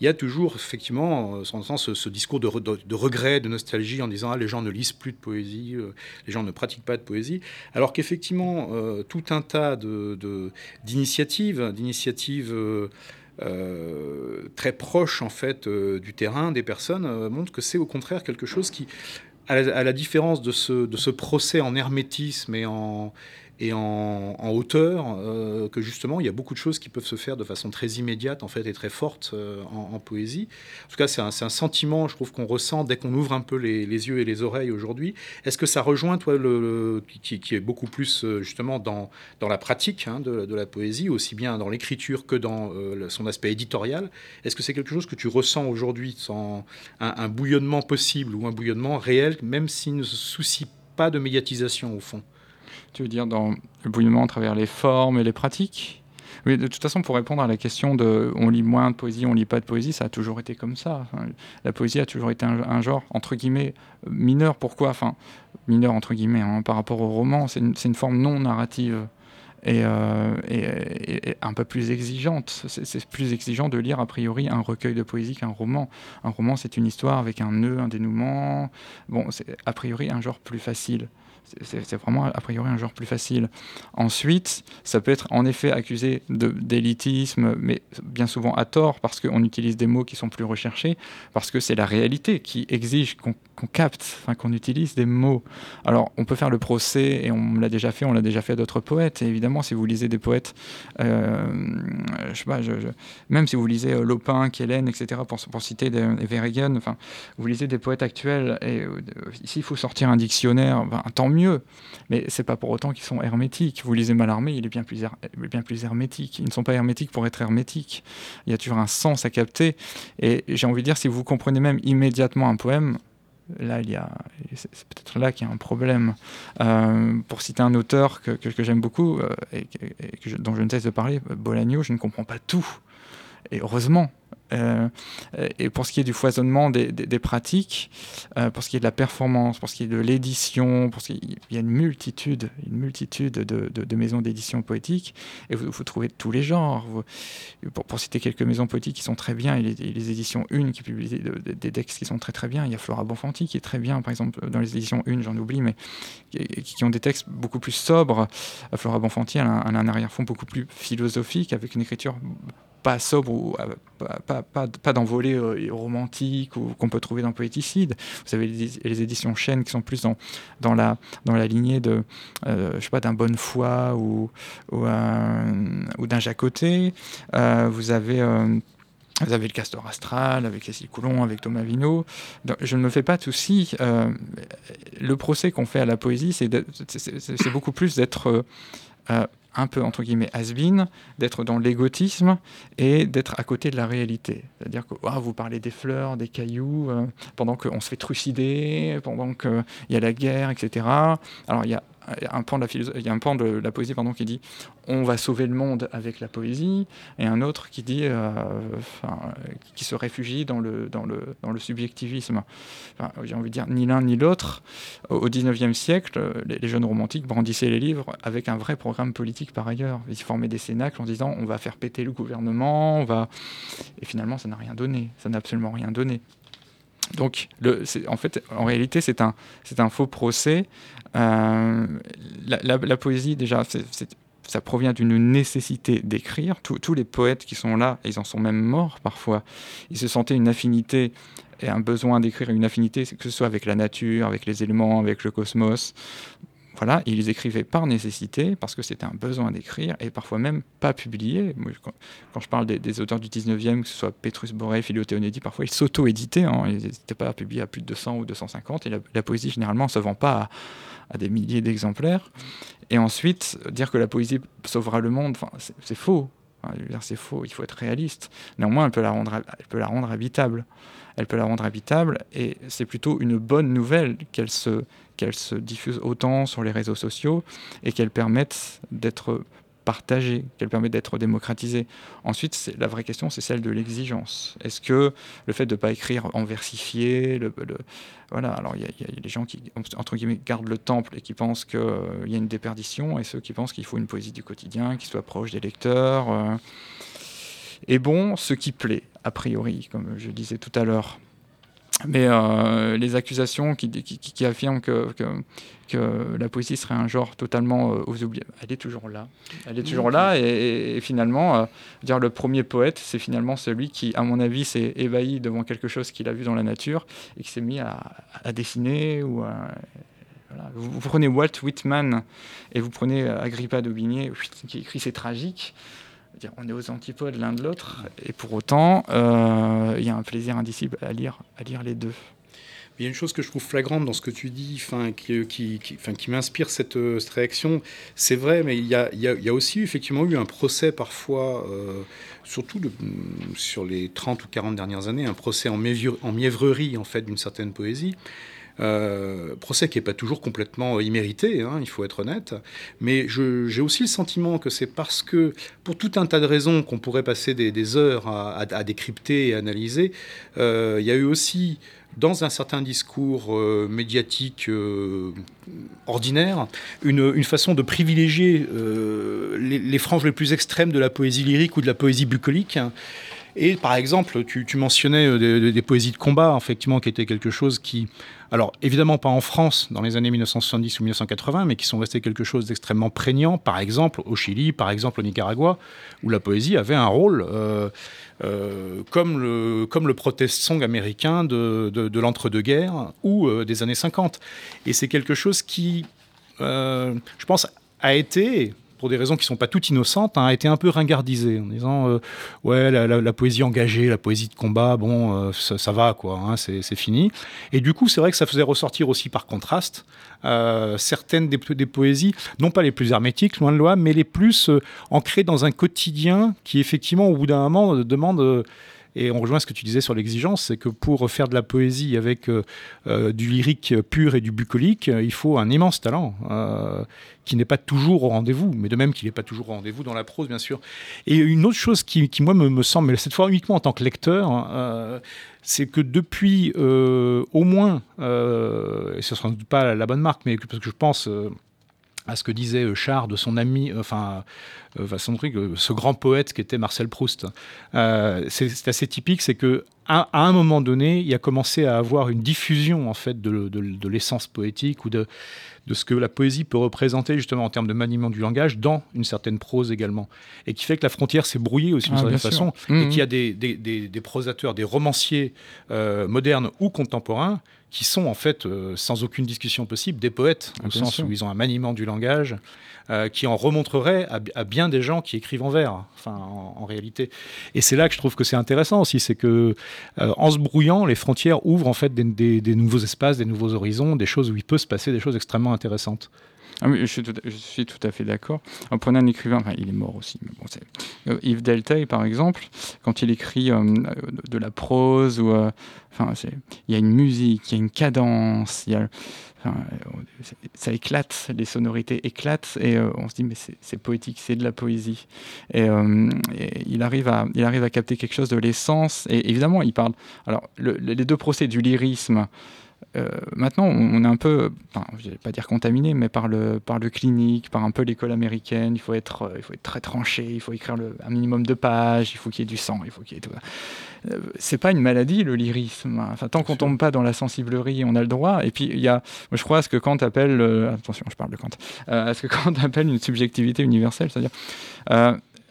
il y a toujours effectivement ce, ce discours de, regret, de nostalgie en disant ah, les gens ne lisent plus de poésie, les gens ne pratiquent pas de poésie, alors qu'effectivement tout un tas d'initiatives, d'initiatives très proches en fait du terrain des personnes montrent que c'est au contraire quelque chose qui à la, différence de ce, de ce procès en hermétisme et en, et en, hauteur, euh, que justement, il y a beaucoup de choses qui peuvent se faire de façon très immédiate, en fait, et très forte euh, en, poésie. En tout cas, c'est un, sentiment, je trouve, qu'on ressent dès qu'on ouvre un peu les, yeux et les oreilles aujourd'hui. Est-ce que ça rejoint, toi, qui, qui, est beaucoup plus, euh, justement, dans, dans la pratique hein, de, la poésie, aussi bien dans l'écriture que dans son aspect éditorial? Est-ce que c'est quelque chose que tu ressens aujourd'hui, sans un bouillonnement possible ou un bouillonnement réel, même s'il ne se soucie pas de médiatisation, au fond? Tu veux dire dans le bouillonnement à travers les formes et les pratiques? Oui, de toute façon, pour répondre à la question de on lit moins de poésie, on lit pas de poésie, ça a toujours été comme ça. la poésie a toujours été un, genre, entre guillemets, mineur. Pourquoi? Enfin, mineur, entre guillemets, hein, par rapport au roman, c'est une, forme non narrative. Et, euh, et, un peu plus exigeante. C'est plus exigeant de lire a priori un recueil de poésie qu'un roman. Un roman, c'est une histoire avec un nœud, un dénouement. Bon, c'est a priori un genre plus facile. C'est vraiment a priori un genre plus facile. Ensuite, ça peut être en effet accusé d'élitisme, mais bien souvent à tort, parce qu'on utilise des mots qui sont plus recherchés, parce que c'est la réalité qui exige qu'on capte, qu'on utilise des mots. Alors, on peut faire le procès, et on l'a déjà fait, on l'a déjà fait à d'autres poètes, et évidemment, si vous lisez des poètes, euh, je sais pas, même si vous lisez euh, Lopin, Kellen, etc., pour, citer des, Verhagen, enfin, vous lisez des poètes actuels, et euh, ici, il faut sortir un dictionnaire, ben, tant mieux mieux. Mais c'est pas pour autant qu'ils sont hermétiques. Vous lisez Malarmé, il est bien plus, bien plus hermétique. Ils ne sont pas hermétiques pour être hermétiques. Il y a toujours un sens à capter. Et j'ai envie de dire, si vous comprenez même immédiatement un poème, là, il y a, c'est peut-être là qu'il y a un problème. Euh, pour citer un auteur que, que, j'aime beaucoup euh, et, dont je ne cesse de parler, Bolagno, je ne comprends pas tout. Et heureusement, euh, et pour ce qui est du foisonnement des, pratiques, euh, pour ce qui est de la performance, pour ce qui est de l'édition, il y a une multitude, une multitude de, maisons d'édition poétique, et vous, trouvez tous les genres. pour, citer quelques maisons poétiques qui sont très bien, et les, éditions une qui publient des, textes qui sont très très bien. Il y a Flora Bonfanti qui est très bien, par exemple, dans les éditions une, j'en oublie, mais qui, ont des textes beaucoup plus sobres. Flora Bonfanti a un, un arrière-fond beaucoup plus philosophique, avec une écriture pas sobre ou euh, pas, pas, pas, d'envolée euh, romantique ou qu'on peut trouver dans Poéticide. Vous avez les, éditions Chênes qui sont plus dans, dans, la, dans la lignée de, euh, je sais pas, d'un Bonne Foi ou, ou, ou d'un Jacoté. vous avez vous avez le Castor Astral avec Cécile Coulon, avec Thomas Vino. je ne me fais pas de soucis. le procès qu'on fait à la poésie, c'est beaucoup plus d'être un peu entre guillemets has d'être dans l'égotisme et d'être à côté de la réalité. C'est-à-dire que vous parlez des fleurs, des cailloux, euh, pendant qu'on se fait trucider, pendant qu'il y a la guerre, etc. Alors il y a il y a un pan de la poésie pardon, qui dit on va sauver le monde avec la poésie, et un autre qui dit euh, qui se réfugie dans le, dans le, dans le subjectivisme. J'ai envie de dire ni l'un ni l'autre. Au XIXe siècle, les, jeunes romantiques brandissaient les livres avec un vrai programme politique par ailleurs. Ils formaient des cénacles en disant on va faire péter le gouvernement, on va... et finalement ça n'a rien donné, ça n'a absolument rien donné. Donc, en fait, en réalité, c'est un, un faux procès. Euh, la, poésie, déjà, ça provient d'une nécessité d'écrire. Tous les poètes qui sont là, ils en sont même morts parfois, ils se sentaient une affinité et un besoin d'écrire une affinité, que ce soit avec la nature, avec les éléments, avec le cosmos. Voilà, ils écrivaient par nécessité, parce que c'était un besoin d'écrire, et parfois même pas publié. quand, je parle des, auteurs du 19e, que ce soit Petrus Boré, Philo parfois ils s'auto-éditaient, hein, ils n'étaient pas publiés à plus de 200 ou 250, et la, poésie généralement ne se vend pas à, des milliers d'exemplaires. Et ensuite, dire que la poésie sauvera le monde, c'est faux. c'est faux, il faut être réaliste. Néanmoins, elle peut la rendre habitable. Elle peut la rendre habitable, et c'est plutôt une bonne nouvelle qu'elle se, qu'elles se diffusent autant sur les réseaux sociaux et qu'elles permettent d'être partagées, qu'elles permettent d'être démocratisées. Ensuite, la vraie question, c'est celle de l'exigence. Est-ce que le fait de ne pas écrire en versifié, voilà, alors il y, a des gens qui, entre guillemets, gardent le temple et qui pensent qu'il y a une déperdition, et ceux qui pensent qu'il faut une poésie du quotidien, qui soit proche des lecteurs. Euh. Et bon, ce qui plaît, a priori, comme je disais tout à l'heure, mais euh, les accusations qui, affirment que, la poésie serait un genre totalement euh, aux oubliés, elle est toujours là. Elle est toujours là et, finalement, euh, dire le premier poète, c'est finalement celui qui, à mon avis, s'est ébahi devant quelque chose qu'il a vu dans la nature et qui s'est mis à, dessiner ou Vous, prenez Walt Whitman et vous prenez Agrippa d'Aubigné qui écrit C'est tragique on est aux antipodes l'un de l'autre, et pour autant, euh, il y a un plaisir indicible à lire, à lire les deux. Il y a une chose que je trouve flagrante dans ce que tu dis, qui, qui, m'inspire cette, cette, réaction. C'est vrai, mais il y, a, aussi effectivement eu un procès parfois, euh, surtout sur les 30 ou 40 dernières années, un procès en, en mièvrerie en fait d'une certaine poésie. Euh, procès qui n'est pas toujours complètement immérité, hein, il faut être honnête. Mais j'ai aussi le sentiment que c'est parce que, pour tout un tas de raisons qu'on pourrait passer des, heures à, décrypter et analyser, euh, il y a eu aussi dans un certain discours euh, médiatique ordinaire, une, façon de privilégier les, franges les plus extrêmes de la poésie lyrique ou de la poésie bucolique. Et par exemple, tu, mentionnais des, des, poésies de combat, effectivement, qui étaient quelque chose qui alors évidemment pas en France dans les années 1970 ou 1980, mais qui sont restés quelque chose d'extrêmement prégnant, par exemple au Chili, par exemple au Nicaragua, où la poésie avait un rôle euh, euh, comme, le, comme le protest song américain de, de, l'entre-deux-guerres ou euh, des années 50. Et c'est quelque chose qui, je pense, a été, pour des raisons qui ne sont pas toutes innocentes, hein, a été un peu ringardisé en disant euh, ouais la, poésie engagée, la poésie de combat, bon euh, ça, va quoi, hein, c'est fini. Et du coup c'est vrai que ça faisait ressortir aussi par contraste euh, certaines des, poésies, non pas les plus hermétiques, loin de loi, mais les plus ancrées dans un quotidien qui effectivement au bout d'un moment demande et on rejoint ce que tu disais sur l'exigence, c'est que pour faire de la poésie avec euh, euh, du lyrique pur et du bucolique, euh, il faut un immense talent qui n'est pas toujours au rendez-vous, mais de même qu'il n'est pas toujours au rendez-vous dans la prose, bien sûr. Et une autre chose qui, moi, me, semble, mais cette fois uniquement en tant que lecteur, c'est que depuis au moins, et ce ne sera pas la bonne marque, mais parce que je pense à ce que disait Char de son ami, enfin, euh, truc, euh, ce grand poète qui était Marcel Proust. Euh, c'est assez typique, c'est que à, un moment donné, il a commencé à avoir une diffusion en fait de, de, l'essence poétique ou de, de ce que la poésie peut représenter justement en termes de maniement du langage dans une certaine prose également, et qui fait que la frontière s'est brouillée aussi d'une ah, certaine façon, et mmh. qu'il y a des, des, des, prosateurs, des romanciers modernes ou contemporains qui sont en fait, sans aucune discussion possible, des poètes, au sens où ils ont un maniement du langage, euh, qui en remontrerait à, bien des gens qui écrivent en vers, enfin, en, réalité. Et c'est là que je trouve que c'est intéressant aussi, c'est que euh, en se brouillant, les frontières ouvrent en fait des, nouveaux espaces, des nouveaux horizons, des choses où il peut se passer des choses extrêmement intéressantes. Ah je, suis tout, à fait d'accord. En prenant un écrivain, il est mort aussi, mais bon, euh, Yves Delteil, par exemple, quand il écrit de, la prose, enfin, il y a une musique, il y a une cadence, ça éclate, les sonorités éclatent et euh, on se dit mais c'est poétique, c'est de la poésie. Euh, et, il, arrive à, capter quelque chose de l'essence et évidemment il parle. Alors les deux procès du lyrisme, euh, maintenant, on est un peu, je ne vais pas dire contaminé, mais par le, par le clinique, par un peu l'école américaine. Il faut, être, il faut être très tranché, il faut écrire le, un minimum de pages, il faut qu'il y ait du sang, il faut qu'il y ait tout. Euh, c'est pas une maladie, le lyrisme. Enfin, tant qu'on tombe pas dans la sensiblerie, on a le droit. Et puis, il y a, je crois, à ce que Kant appelle, euh, attention, je parle de Kant, à ce que Kant appelle une subjectivité universelle, c'est-à-dire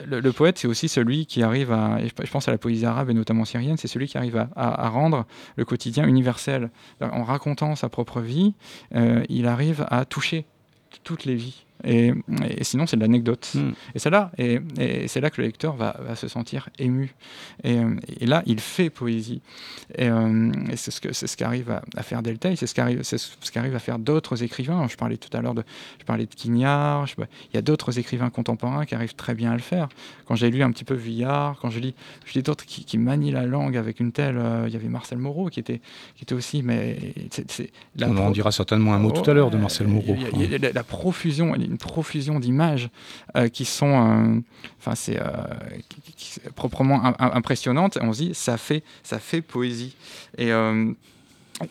le, poète, c'est aussi celui qui arrive à, je pense à la poésie arabe et notamment syrienne, c'est celui qui arrive à, rendre le quotidien universel. En racontant sa propre vie, euh, il arrive à toucher toutes les vies. Et, et sinon, c'est de l'anecdote. Mm. Et c'est là, et, et c'est là que le lecteur va, va se sentir ému. Et, et là, il fait poésie. Et, euh, c'est ce que c'est ce qu'arrive à, à faire Delta. C'est ce qu'arrive, c'est ce qu'arrive à faire d'autres écrivains. Je parlais tout à l'heure de, je parlais de Quignard. je- il y a d'autres écrivains contemporains qui arrivent très bien à le faire. Quand j'ai lu un petit peu Vuillard, quand je lis, je lis d'autres qui, qui manient la langue avec une telle. euh, il y avait Marcel Moreau qui était, qui était aussi, mais c'est, c'est la On en dira certainement un mot tout à l'heure de Marcel Moreau. y a- il y a- il y a la profusion, une profusion d'images euh, qui sont, euh, enfin c'est euh, proprement im- im- impressionnantes. On se dit, ça fait, ça fait poésie. Et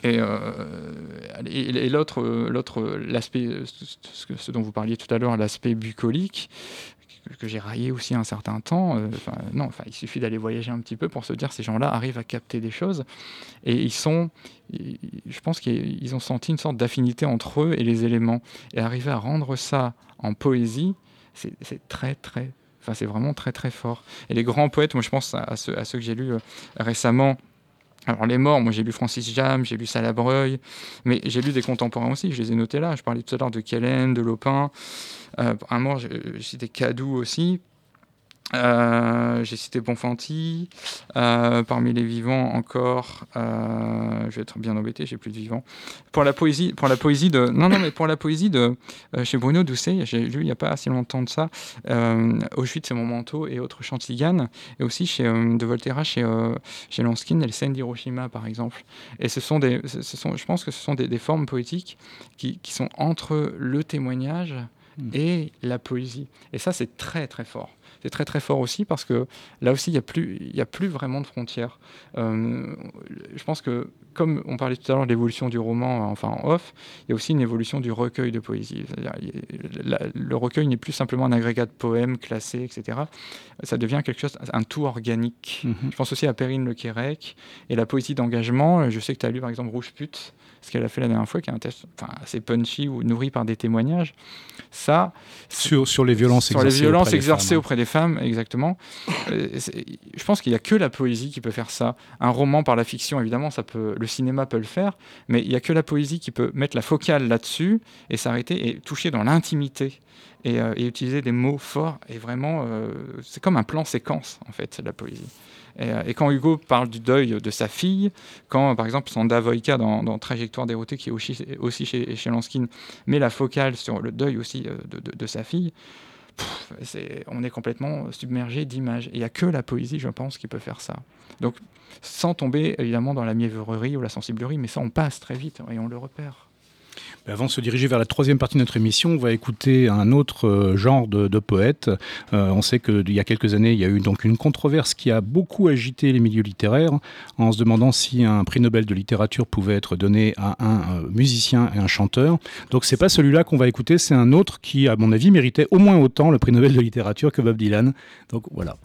et, l'autre, l'aspect, ce dont vous parliez tout à l'heure, l'aspect bucolique, que, j'ai raillé aussi un certain temps. euh, non, il suffit d'aller voyager un petit peu pour se dire ces gens-là arrivent à capter des choses et ils sont, je pense qu'ils ils ont senti une sorte d'affinité entre eux et les éléments et arriver à rendre ça en poésie, c'est très très, enfin c'est vraiment très très fort. Et les grands poètes, moi je pense à, à ceux, à ceux que j'ai lus euh, récemment. Alors les morts, moi j'ai lu Francis Jam, j'ai lu Salabreuil, mais j'ai lu des contemporains aussi, je les ai notés là. Je parlais tout à l'heure de Kellen, de Lopin. Euh, un mort, j'ai Cadou aussi. Euh, j'ai cité Bonfanti. Euh, parmi les vivants encore, euh, je vais être bien embêté, j'ai plus de vivants. Pour la poésie, pour la poésie de, non non mais pour la poésie de chez Bruno Doucet, j'ai lu il n'y a pas si longtemps de ça, Auschwitz c'est mon manteau et autres Chantiganes, et aussi chez de Volterra chez chez Lanskin et le scène d'Hiroshima par exemple. Et ce sont des, ce ce sont, je pense que ce sont des, des formes poétiques qui, qui sont entre le témoignage Mm. et la poésie. Et ça c'est très très fort. C'est très très fort aussi parce que là aussi il n'y a, plus- y a plus vraiment de frontières. Euh, je pense que comme on parlait tout à l'heure de l'évolution du roman, enfin en off, il y a aussi une évolution du recueil de poésie. La- le recueil n'est plus simplement un agrégat de poèmes classés, etc. Ça devient quelque chose, un tout organique. Mhm. Je pense aussi à Perrine Le Quérec et la poésie d'engagement. Je sais que tu as lu par exemple Rouge Pute, ce qu'elle a fait la dernière fois, qui est un texte enfin, assez punchy ou nourri par des témoignages. Ça, Sur, sur les violences sur les exercées violences auprès des exercées femmes. hein. auprès des femmes, exactement. Euh, je pense qu'il n'y a que la poésie qui peut faire ça. Un roman par la fiction, évidemment, ça peut, le cinéma peut le faire, mais il n'y a que la poésie qui peut mettre la focale là-dessus et s'arrêter et toucher dans l'intimité et, euh, et utiliser des mots forts. Et vraiment, euh, c'est comme un plan séquence, en fait, la poésie. Et, euh, et quand Hugo parle du deuil de sa fille, quand par exemple Sanda Voïka dans, Trajectoire dérotée, qui est aussi, chez, chez Lanskin, met la focale sur le deuil aussi euh, de, sa fille, on est complètement submergé d'images. Il n'y a que la poésie, je pense, qui peut faire ça. Donc, sans tomber évidemment dans la mièvrerie ou la sensiblerie, mais ça, on passe très vite et on le repère. Avant de se diriger vers la troisième partie de notre émission, on va écouter un autre euh, genre de, de poète. Euh, on sait qu'il y a quelques années, il y a eu donc une controverse qui a beaucoup agité les milieux littéraires en se demandant si un prix Nobel de littérature pouvait être donné à un euh, musicien et un chanteur. Donc c'est pas celui-là qu'on va écouter, c'est un autre qui, à mon avis, méritait au moins autant le prix Nobel de littérature que Bob Dylan. Donc voilà.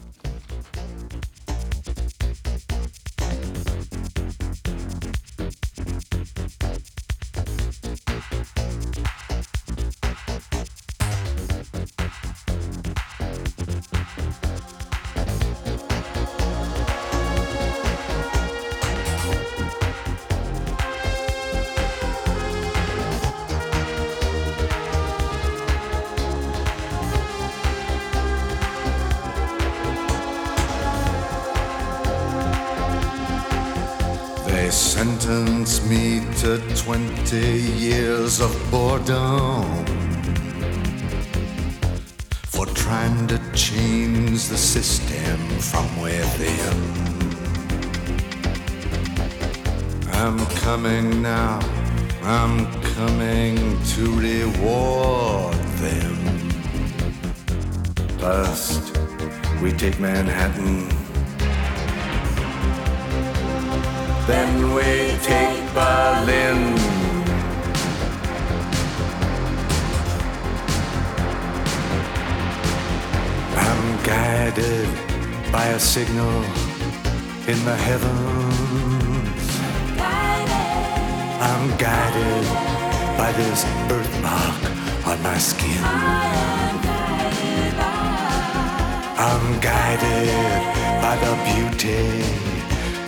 I'm coming to reward them. First, we take Manhattan. Then we take Berlin. I'm guided by a signal in the heavens. guided by this birthmark on my skin. I'm guided by the beauty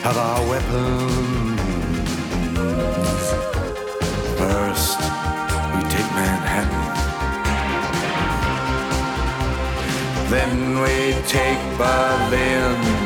of our weapons. First, we take Manhattan. Then we take Berlin.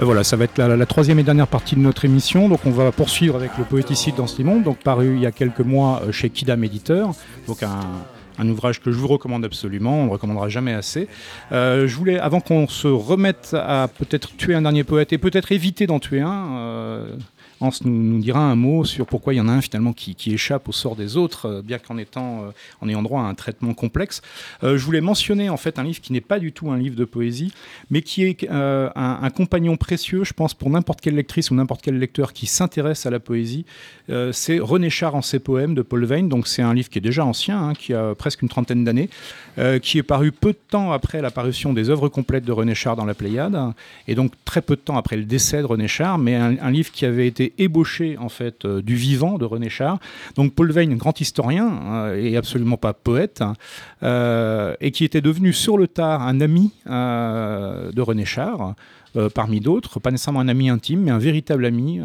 Voilà, ça va être la, troisième et dernière partie de notre émission. Donc, on va poursuivre avec le poéticide dans ce monde, donc paru il y a quelques mois euh, chez Kidam Éditeur. Donc, un, un ouvrage que je vous recommande absolument, on ne le recommandera jamais assez. Euh, je voulais, avant qu'on se remette à peut-être tuer un dernier poète et peut-être éviter d'en tuer un, euh, Hans nous, dira un mot sur pourquoi il y en a un finalement qui, échappe au sort des autres, euh, bien qu'en étant, euh, en ayant droit à un traitement complexe. Euh, je voulais mentionner en fait un livre qui n'est pas du tout un livre de poésie, mais qui est un, compagnon précieux, je pense, pour n'importe quelle lectrice ou n'importe quel lecteur qui s'intéresse à la poésie. C'est René Char en ses poèmes de Paul Veyne. Donc c'est un livre qui est déjà ancien, hein, qui a presque une trentaine d'années, qui est paru peu de temps après la parution des œuvres complètes de René Char dans la Pléiade, et donc très peu de temps après le décès de René Char, mais un, un livre qui avait été ébauché en fait euh, du vivant de René Char. Donc Paul Veyne, grand historien euh, et absolument pas poète, euh, et qui était devenu sur le tard un ami de René Char. parmi d'autres, pas nécessairement un ami intime, mais un véritable ami,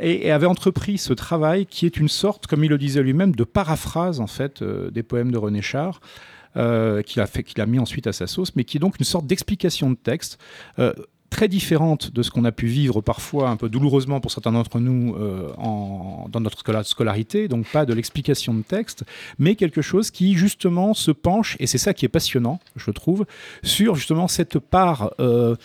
et, avait entrepris ce travail qui est une sorte, comme il le disait lui-même, de paraphrase en fait des poèmes de René Char. qu'il a qu'il a mis ensuite à sa sauce, mais qui est donc une sorte d'explication de texte très différente de ce qu'on a pu vivre parfois un peu douloureusement pour certains d'entre nous euh, en, dans notre scola- scolarité, donc pas de l'explication de texte, mais quelque chose qui justement se penche, et c'est ça qui est passionnant, je trouve, sur justement cette part euh,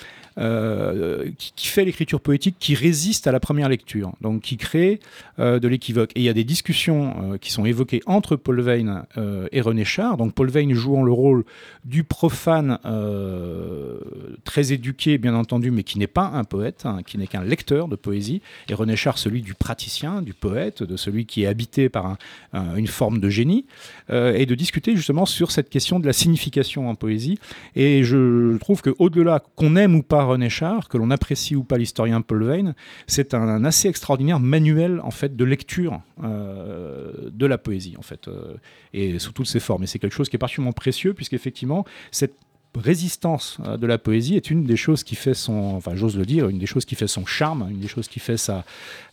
qui, qui fait l'écriture poétique, qui résiste à la première lecture, donc qui crée euh, de l'équivoque. Et il y a des discussions euh, qui sont évoquées entre Paul Veyne euh, et René Char, donc Paul Veyne jouant le rôle du profane euh, très éduqué, bien entendu, mais qui n'est pas un poète, hein, qui n'est qu'un lecteur de poésie, et René Char celui du praticien, du poète, de celui qui est habité par un- un- une forme de génie, euh, et de discuter justement sur cette question de la signification en poésie. Et je trouve qu'au-delà qu'on aime ou pas René Char, que l'on apprécie ou pas l'historien Paul Veyne, c'est un, assez extraordinaire manuel en fait de lecture euh, de la poésie en fait, euh, et sous toutes ses formes. Et c'est quelque chose qui est particulièrement précieux puisqu'effectivement cette résistance euh, de la poésie est une des choses qui fait son, enfin j'ose le dire, une des choses qui fait son charme, une des choses qui fait sa,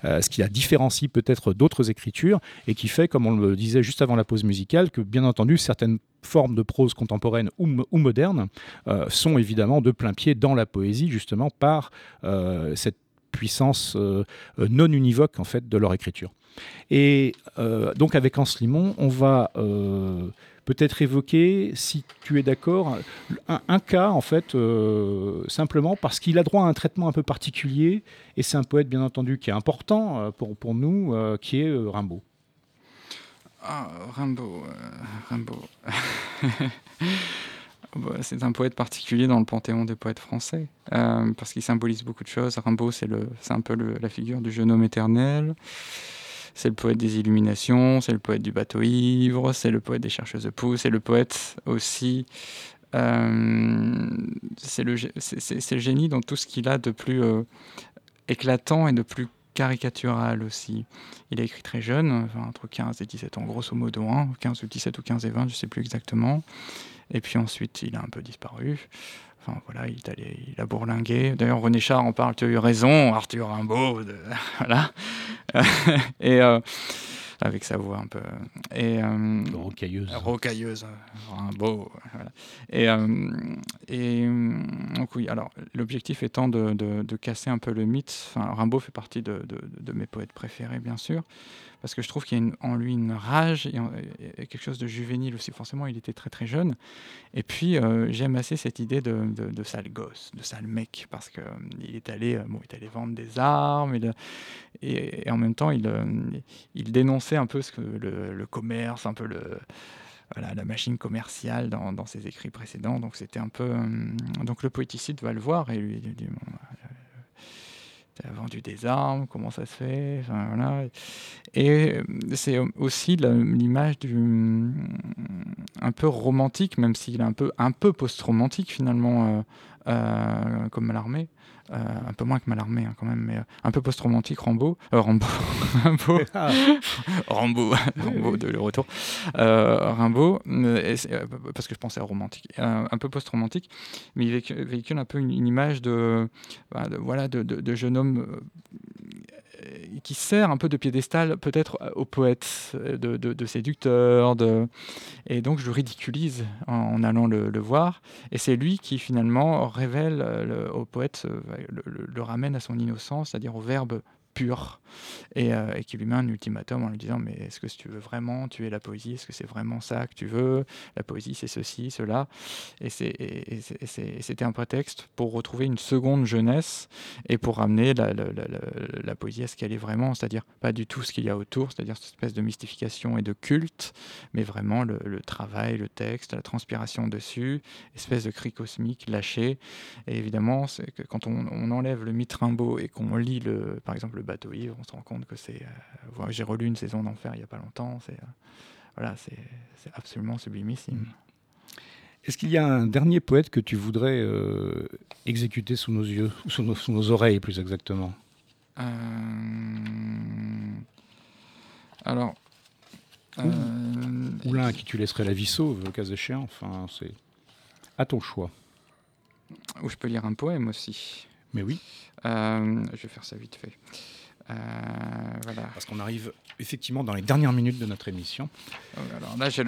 euh, ce qui la différencie peut-être d'autres écritures et qui fait, comme on le disait juste avant la pause musicale, que bien entendu certaines formes de prose contemporaine ou, ou moderne euh, sont évidemment de plein pied dans la poésie justement par cette puissance non univoque en fait de leur écriture. Et donc avec Limon, on va peut-être évoquer, si tu es d'accord, un, cas en fait euh, simplement parce qu'il a droit à un traitement un peu particulier et c'est un poète bien entendu qui est important euh, pour, pour nous, euh, qui est Rimbaud. Ah, Rimbaud. Rimbaud. Bah, C'est un poète particulier dans le panthéon des poètes français, parce qu'il symbolise beaucoup de choses. Rimbaud, c'est un peu la figure du jeune homme éternel. C'est le poète des illuminations, c'est le poète du bateau ivre, c'est le poète des chercheuses de poux, c'est le poète aussi. euh, c'est le, génie dans tout ce qu'il a de plus euh, éclatant et de plus caricatural aussi. Il a écrit très jeune, entre 15 et 17 ans, grosso modo, hein, 15 ou 17 ou 15 et 20, je ne sais plus exactement. Et puis ensuite, il a un peu disparu. Enfin voilà, il, est allé, il a bourlingué. D'ailleurs, René Char en parle, tu as eu raison, Arthur Rimbaud, de- voilà. et euh, avec sa voix un peu. Et, euh, Rocailleuse. rocailleuse, euh, Rimbaud. voilà. Et, euh, et euh, donc oui, alors l'objectif étant de, de- casser un peu le mythe. Rimbaud fait partie de, de- mes poètes préférés, bien sûr, parce que je trouve qu'il y a en lui une rage et, quelque chose de juvénile aussi. Forcément, il était très très jeune. Et puis euh, j'aime assez cette idée de, sale gosse, de sale mec, parce que euh, il est allé, euh, bon, il est allé vendre des armes, et, en même temps, il, euh, il dénonçait un peu ce que le commerce, un peu le voilà, la machine commerciale dans, dans ses écrits précédents. Donc c'était un peu. euh, donc le poéticide va le voir et lui, dit bon, tu as vendu des armes, comment ça se fait? Voilà. Et euh, c'est aussi la- l'image du un peu romantique, même s'il est un peu un peu post-romantique finalement, euh, euh, comme Mallarmé. Euh, un peu moins que Mallarmé hein, quand même, mais euh, un peu post-romantique Rambo. Rambo. Rambo. Rambo, Rambo de le retour. Euh, euh, parce que je pensais à romantique, un peu post-romantique, mais il véhicule, un peu une, une image de, bah, de- voilà, de, de- de jeune homme qui sert un peu de piédestal peut-être euh, au poète, euh, de, de, de et donc je le ridiculise en, allant le, voir, et c'est lui qui finalement révèle euh, le- au poète, euh, le- le ramène à son innocence, c'est-à-dire au verbe pur, et, euh, et qui lui met un ultimatum en lui disant mais est-ce que tu veux vraiment tuer la poésie Est-ce que c'est vraiment ça que tu veux? La poésie c'est ceci, cela. Et c'était un prétexte pour retrouver une seconde jeunesse et pour ramener la, poésie à ce qu'elle est vraiment, c'est-à-dire pas du tout ce qu'il y a autour, c'est-à-dire cette espèce de mystification et de culte, mais vraiment le, travail, le texte, la transpiration dessus, espèce de cri cosmique lâché. Et évidemment, que quand on, enlève le mythe Rimbaud et qu'on lit, le, par exemple, le bateau ivre, on se rend compte que c'est. euh, J'ai relu une saison d'enfer il n'y a pas longtemps. C'est euh, voilà, c'est absolument sublimissime. Est-ce qu'il y a un dernier poète que tu voudrais euh, exécuter sous nos yeux, ou sous nos, sous nos oreilles plus exactement? Alors. Ou l'un à qui tu laisserais la vie sauve, le cas échéant Enfin, c'est à ton choix. Ou je peux lire un poème aussi. Mais oui, Euh, je vais faire ça vite fait. Euh, voilà. parce qu'on arrive effectivement dans les dernières minutes de notre émission. Euh, Alors là, j'ai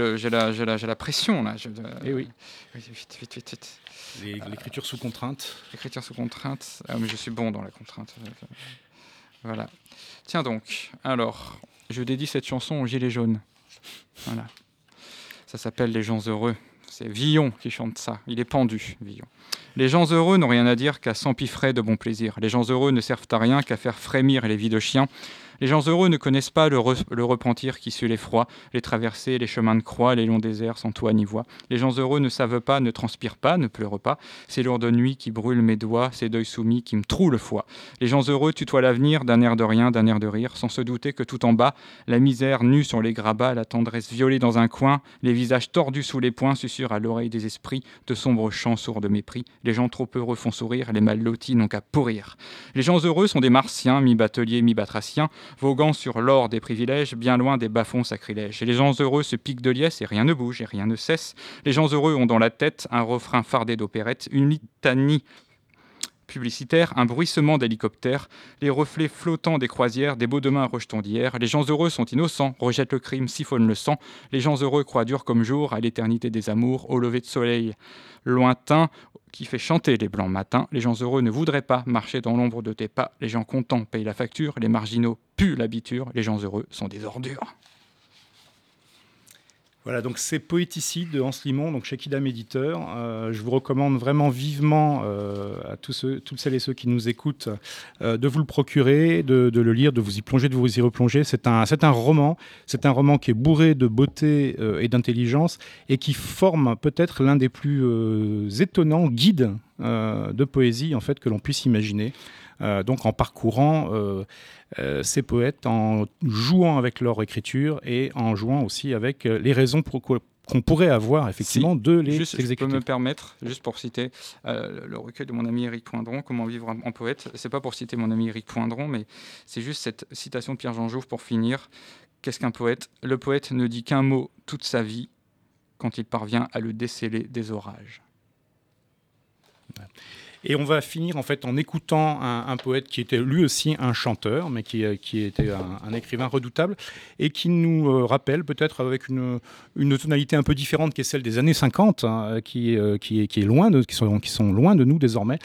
la, pression. Là. Je, Eh oui. Vite, vite, vite, vite, vite. Les- L'écriture sous contrainte. Écriture sous contrainte. Ah, mais je suis bon dans la contrainte. Voilà. Tiens donc. Alors, je dédie cette chanson aux Gilets jaunes. Voilà. Ça s'appelle Les gens heureux. C'est Villon qui chante ça. Il est pendu, Villon. Les gens heureux n'ont rien à dire qu'à s'empiffrer de bon plaisir. Les gens heureux ne servent à rien qu'à faire frémir les vies de chiens. Les gens heureux ne connaissent pas le, re- le repentir qui suit l'effroi, les traversées, les chemins de croix, les longs déserts sans toit ni voix. Les gens heureux ne savent pas, ne transpirent pas, ne pleurent pas. Ces lourdes nuits qui brûlent mes doigts, ces deuils soumis qui me trouent le foie. Les gens heureux tutoient l'avenir d'un air de rien, d'un air de rire, sans se douter que tout en bas, la misère nue sur les grabats, la tendresse violée dans un coin, les visages tordus sous les poings susurrent à l'oreille des esprits de sombres chants sourds de mépris. Les gens trop heureux font sourire, les mal lotis n'ont qu'à pourrir. Les gens heureux sont des martiens, mi-bateliers, mi-batraciens, voguant sur l'or des privilèges, bien loin des bas-fonds sacrilèges. Et les gens heureux se piquent de liesse et rien ne bouge et rien ne cesse. Les gens heureux ont dans la tête un refrain fardé d'opérette, une litanie publicitaire, un bruissement d'hélicoptères, les reflets flottants des croisières, des beaux demain rejetons d'hier. Les gens heureux sont innocents, rejettent le crime, siphonnent le sang. Les gens heureux croient dur comme jour à l'éternité des amours, au lever de soleil lointain qui fait chanter les blancs matins. Les gens heureux ne voudraient pas marcher dans l'ombre de tes pas. Les gens contents payent la facture, les marginaux puent l'habiture. Les gens heureux sont des ordures. Voilà, donc c'est Poéticide de Hans Limon, donc chez Kidam Éditeur. Euh, je vous recommande vraiment vivement euh, à tous toutes celles et ceux qui nous écoutent euh, de vous le procurer, de, le lire, de vous y plonger, de vous y replonger. C'est un, roman, c'est un roman qui est bourré de beauté et d'intelligence et qui forme peut-être l'un des plus étonnants guides de poésie en fait que l'on puisse imaginer. Euh, donc en parcourant euh, euh, ces poètes, en jouant avec leur écriture et en jouant aussi avec les raisons pour qu'on pourrait avoir effectivement de les Juste, je peux exécuter. me permettre, juste pour citer euh, le recueil de mon ami Éric Poindron, Comment vivre en poète. C'est pas pour citer mon ami Éric Poindron, mais c'est juste cette citation de Pierre-Jean Jouve pour finir. Qu'est-ce qu'un poète? Le poète ne dit qu'un mot toute sa vie quand il parvient à le déceler des orages. Et on va finir en fait en écoutant un, poète qui était lui aussi un chanteur, mais qui, euh, était un, écrivain redoutable et qui nous euh, rappelle peut-être avec une, tonalité un peu différente qui est celle des années 50, hein, qui, euh, qui, est, loin qui sont, loin de nous désormais,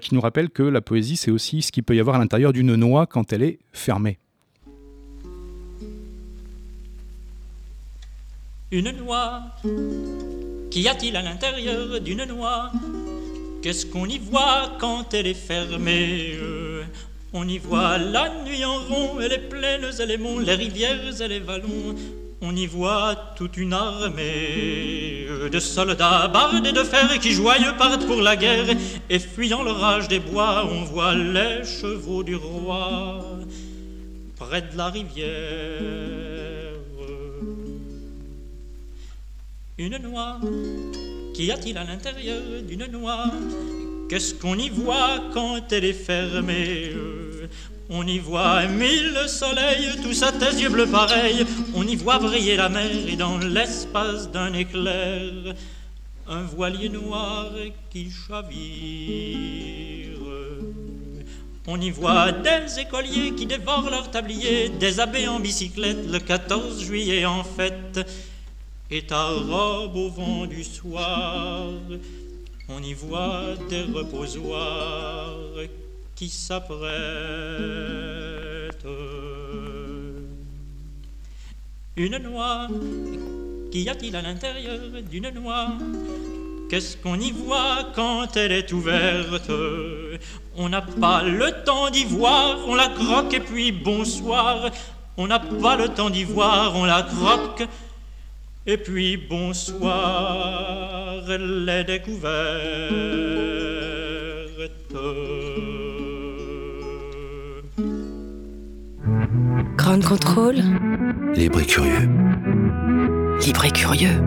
qui nous rappelle que la poésie c'est aussi ce qu'il peut y avoir à l'intérieur d'une noix quand elle est fermée. Une noix, qu'y a-t-il à l'intérieur d'une noix? Qu'est-ce qu'on y voit quand elle est fermée? On y voit la nuit en rond et les plaines et les monts, les rivières et les vallons. On y voit toute une armée de soldats bardés de fer qui joyeux partent pour la guerre et fuyant l'orage des bois, on voit les chevaux du roi près de la rivière. Une noix, qu'y a-t-il à l'intérieur d'une noix? Qu'est-ce qu'on y voit quand elle est fermée? On y voit mille soleils, tous à tes yeux bleus pareils. On y voit briller la mer et dans l'espace d'un éclair, un voilier noir qui chavire. On y voit des écoliers qui dévorent leur tablier, des abbés en bicyclette le 14 juillet en fête, et ta robe au vent du soir. On y voit des reposoirs qui s'apprêtent. Une noix, qu'y a-t-il à l'intérieur d'une noix? Qu'est-ce qu'on y voit quand elle est ouverte? On n'a pas le temps d'y voir, on la croque et puis bonsoir. On n'a pas le temps d'y voir, on la croque et puis bonsoir, elle est découverte. Grand contrôle. Libre et curieux. Libre et curieux.